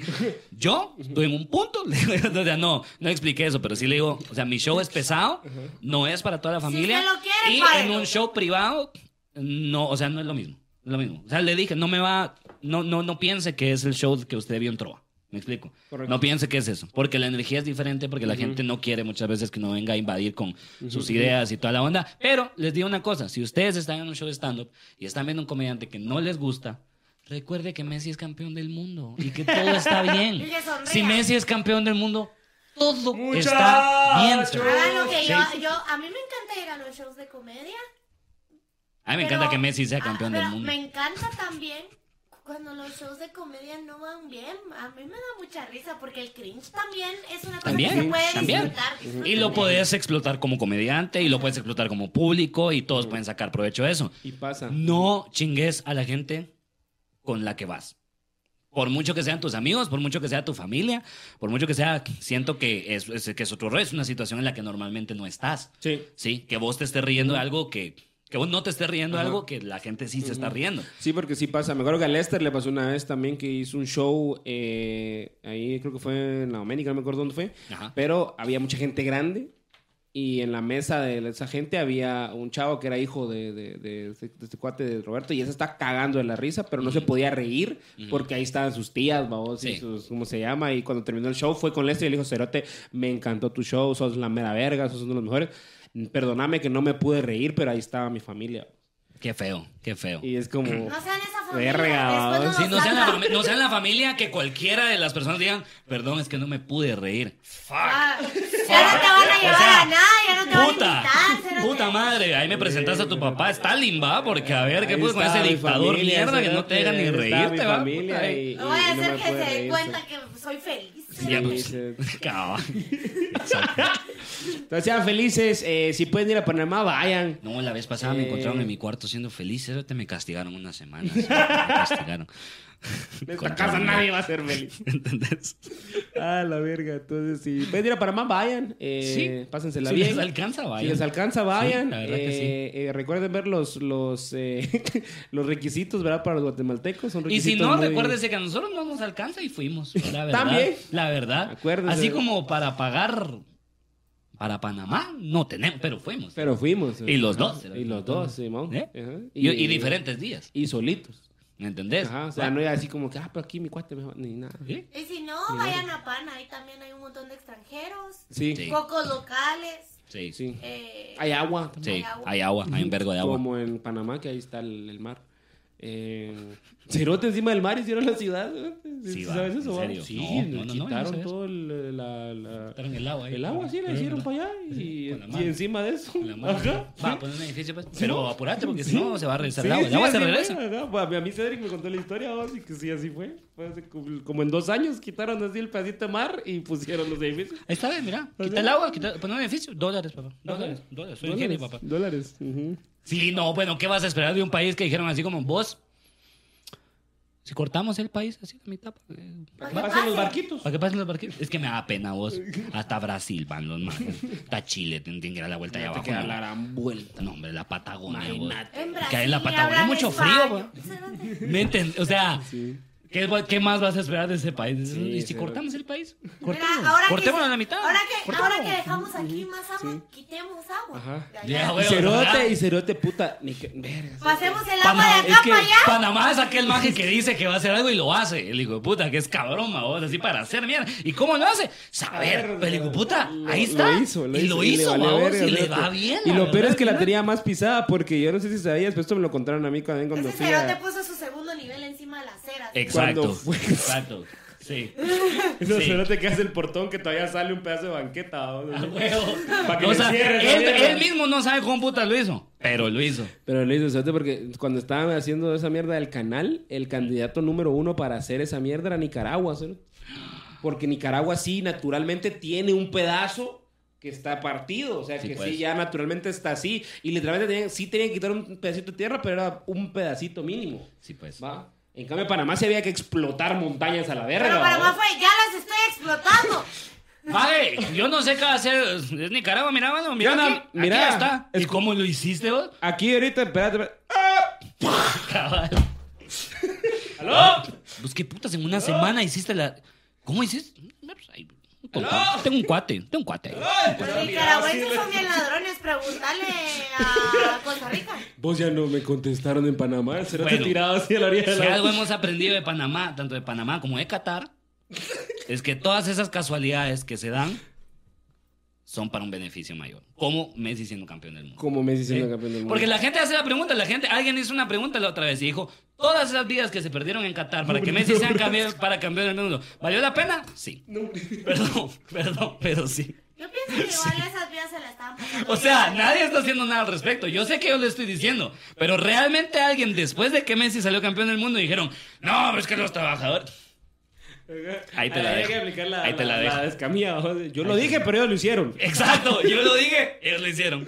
Yo estoy en un punto, le digo, o sea, no, no expliqué eso, pero sí le digo, o sea, mi show es pesado, no es para toda la familia. usted lo quiere, y en un show privado, no, o sea, no es lo mismo. no es lo mismo. O sea, le dije, no me va, no, no, no piense que es el show que usted vio en Trova. ¿Me explico? Correcto. No piense que es eso. Porque la energía es diferente, porque la gente no quiere muchas veces que no venga a invadir con sus ideas y toda la onda. Pero les digo una cosa, si ustedes están en un show de stand-up y están viendo un comediante que no les gusta, recuerde que Messi es campeón del mundo y que todo está bien. Si Messi es campeón del mundo, todo está bien. Que yo, yo, a mí me encanta ir a los shows de comedia. A mí me pero- encanta que Messi sea ah, campeón del mundo. Me encanta también cuando los shows de comedia no van bien. A mí me da mucha risa porque el cringe también es una cosa También, que se puede también. disfrutar. Y lo puedes explotar como comediante y lo puedes explotar como público y todos pueden sacar provecho de eso. Y pasa. No chingues a la gente con la que vas. Por mucho que sean tus amigos, por mucho que sea tu familia, por mucho que sea, siento que es, es- que es otro rol, es una situación en la que normalmente no estás. Sí. Sí, que vos te estés riendo de algo que, que vos no te estés riendo de algo que la gente sí se está riendo. Sí, porque sí pasa. Me acuerdo que a Lester le pasó una vez también que hizo un show eh, ahí, creo que fue en la Doménica, no me acuerdo dónde fue. Ajá. Pero había mucha gente grande y en la mesa de esa gente había un chavo que era hijo de, de, de- de este cuate de Roberto y ese está cagando de la risa, pero no se podía reír porque ahí estaban sus tías, babos, y Sí. sus, ¿cómo se llama? Y cuando terminó el show fue con Lester y le dijo, Cerote, me encantó tu show, sos la mera verga, sos uno de los mejores. Perdóname que no me pude reír, pero ahí estaba mi familia. Qué feo, qué feo. Y es como... No sean esa familia. Verga, no Sí, no sean, la, no sean la familia que cualquiera de las personas digan, perdón, es que no me pude reír. Ah, ya no te van a llevar sea, a nada, ya no te van a Puta, madre, ahí me presentaste a tu papá Stalin, va, porque a ver qué puedes con ese dictador familia, mierda que no te deja ni reírte, va. familia Puta, y- No voy a hacer que se den cuenta que soy feliz. Ya, Sí, pues. Entonces sean felices, eh, si pueden ir a Panamá, vayan. No, la vez pasada me Eh. encontraron en mi cuarto siendo feliz, eso te me castigaron una semana. sí, me castigaron. En esta casa nadie va a ser feliz. ¿Entendés? Ah, la verga. Entonces, si pueden ir a Panamá, vayan. Eh, Pásensela Si bien. les alcanza, Si vaya. les alcanza, vayan. Sí, la verdad que sí. Eh, eh, recuerden ver los, los, eh, los requisitos, ¿verdad? Para los guatemaltecos. Son Y si no, muy- recuérdese que a nosotros no nos alcanza y fuimos. La verdad. También. La verdad. Así como para pagar para Panamá, no tenemos, pero fuimos. Pero fuimos. Y los dos. Y los dos, Simón. ¿Eh? Y diferentes días. Y solitos. ¿Me entendés? Ajá. O sea, no era así como que, ah, pero aquí mi cuate mejor, ni nada. ¿Sí? Y si no, vayan a Pana, ahí también hay un montón de extranjeros, Sí. Sí. pocos locales. Sí. Sí. eh, Hay agua. Sí, Hay agua. hay agua, hay un vergo de agua. Como en Panamá, que ahí está el, el mar. Eh, Cerote encima del mar hicieron la ciudad. ¿no? Sí, ¿Sabes ¿en eso? serio? Sí, No, no, no, no, no quitaron eso. todo el, la, la- Estaron en el agua ahí. el agua, sí, la hicieron para allá. Y, y encima de eso. La mano. Ajá. Va a poner un edificio, pues. Pero apurate porque si no se va a regresar el agua. El agua se regresa. fue, a mí Cedric me contó la historia, vos, y que sí, así fue. Fue hace como en dos años quitaron así el pedacito de mar y pusieron los edificios. Ahí está, bien, mira. O Quita el agua, quita, pon un edificio. Dólares, papá. Dólares, dólares. Soy papá. Dólares. ujú. Sí, no, bueno, ¿qué vas a esperar de un país que dijeron así como vos? Si cortamos el país así a la mitad, ¿para qué- ¿Para ¿Qué qué pasan los barquitos? ¿Para qué pasen los barquitos? Es que me da pena vos. Hasta Brasil van los manes. Hasta Chile tienen que ir a la vuelta allá abajo. ¿no? la gran vuelta. No, hombre, la Patagonia. En Brasil Que hay en la Patagonia mucho frío. ¿Me entiendes? O sea, ¿qué, ¿qué más vas a esperar de ese país? Sí, ¿Y si pero- cortamos el país? Cortémoslo. que- a la mitad. Ahora que, Cortémoslo. ahora que dejamos aquí más agua, quitemos agua. Ajá. Ya, Y güey, cerote, ¿verdad? y cerote, puta. Ni que, verga. Pasemos el agua Panamá, de es acá que para allá. Panamá es aquel maje que dice que va a hacer algo y lo hace. El hijo de puta, que es cabrón, vos, así para hacer mierda. ¿Y cómo lo hace? Saber, el hijo de puta, ahí está. Lo hizo, lo y hizo. lo y le hizo, vamos, verga, y le va bien. Y lo peor es que la tenía más pisada porque yo no sé si sabías, pero esto me lo contaron a mí cuando, cuando fui a... puso su segundo nivel encima de la acera. Exacto. Exacto. Sí. Ese Sí. cerote que hace el portón que todavía sale un pedazo de banqueta. ¿no? A huevo. Pa' que O le sea, cierre esa él, mismo no sabe cómo puta lo hizo, pero lo hizo. Pero le hizo cerote porque cuando estaban haciendo esa mierda del canal, el candidato número uno para hacer esa mierda era Nicaragua, cerote. Porque Nicaragua sí, naturalmente tiene un pedazo que está partido. O sea, Sí, que pues. sí, ya naturalmente está así. Y literalmente tenían- sí tenían que quitar un pedacito de tierra, pero era un pedacito mínimo. Sí, pues. ¿va? En cambio, Panamá sí había que explotar montañas a la verga. Pero más fue, ya las estoy explotando. Vale, yo no sé qué va a hacer. Es Nicaragua, mira, mano, mira, Mira, aquí, mira, aquí está. ¿Y cómo lo hiciste vos? Aquí ahorita, espérate, espérate. Cabal. ¡Aló! Pues qué putas, en una semana hiciste la. ¿Cómo hiciste? Tengo un cuate, tengo un cuate. Los nicaragüenses son bien ladrones, pregúntale a Costa Rica. Vos ya no me contestaron en Panamá. Será Bueno, tirado así a la orilla de Si algo hemos aprendido de Panamá, tanto de Panamá como de Qatar, es que todas esas casualidades que se dan son para un beneficio mayor. Como Messi siendo campeón del mundo. Como Messi siendo ¿Sí? campeón del mundo. Porque la gente hace la pregunta, la gente, alguien hizo una pregunta la otra vez y dijo, todas esas vidas que se perdieron en Qatar para que Messi sea campeón, para campeón del mundo, ¿valió la pena? Sí. Perdón, perdón, pero sí. Yo pienso que igual esas vidas se la estaban pasando. O sea, nadie está haciendo nada al respecto. Yo sé que yo le estoy diciendo, pero realmente alguien después de que Messi salió campeón del mundo dijeron, no, es que los trabajadores... Ahí te la Hay dejo. que aplicar la, Ahí te la dejo. Yo lo dije, pero ellos lo hicieron. Exacto, yo lo dije, ellos lo hicieron.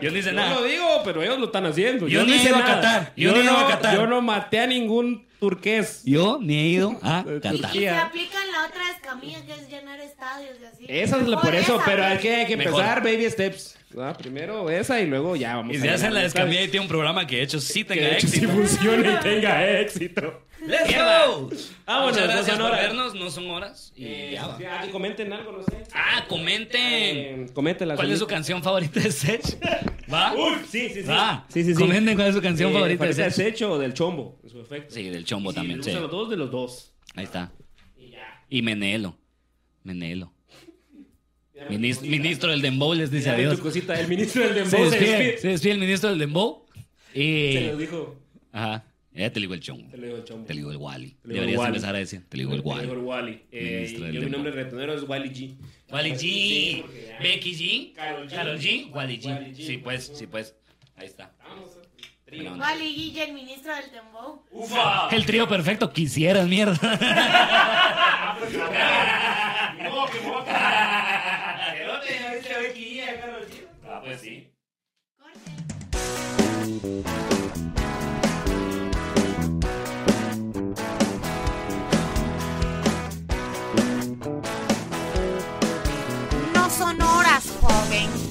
Yo no hice Yo nada. lo digo, pero ellos lo están haciendo. Yo no he hice ido a nada. Qatar. Yo Yo, no, a Qatar. yo no maté a ningún turqués. Yo ni he ido a Qatar. Y se aplican la otra escamilla que es llenar estadios y así. Esa es la, por eso, pero hay que, hay que empezar baby steps. ¿Verdad? Primero esa y luego ya vamos Y si hacen la descamilla y tiene un programa que de hecho sí Que tenga de hecho sí éxito. funcione y tenga éxito. ¡Let's go! Ah, Muchas gracias por vernos, no son horas. Y Eh, ya va. sí, ah, y comenten algo, no sé. Ah, comenten. Eh, coméntenla. ¿Cuál es su canción favorita de Sech? ¿Va? Uy, sí, sí, sí. Va. Sí, sí, sí. Comenten cuál es su canción Eh, favorita de Sech. Secho o del Chombo, en su efecto. Sí, del Chombo también, sí. los dos, de los dos. Ahí está. Y ya. Y Menelo. Menelo. Ministro, ministro del Dembow les dice adiós. tu cosita, el ministro del Dembow se despide, despide. se despide el ministro del Dembow. Y. Se lo dijo. Ajá. Ya te digo el chongo. Te lo digo el Chombo. Te digo el Wally. Te Deberías Wally. empezar a decir. Te digo el Te lo digo Wally. el Wally. Eh, yo mi nombre retonero es Wally G. Wally Sí, G. ya- Becky G. Karol G. Karol G. Wally G. Wally G. Sí, pues, sí, pues. Ahí está. Wally Guille, el ministro del Dembow. Ufa. El trío perfecto. Quisieras, mierda. No, que mota. Ah, pues sí. No son horas, joven.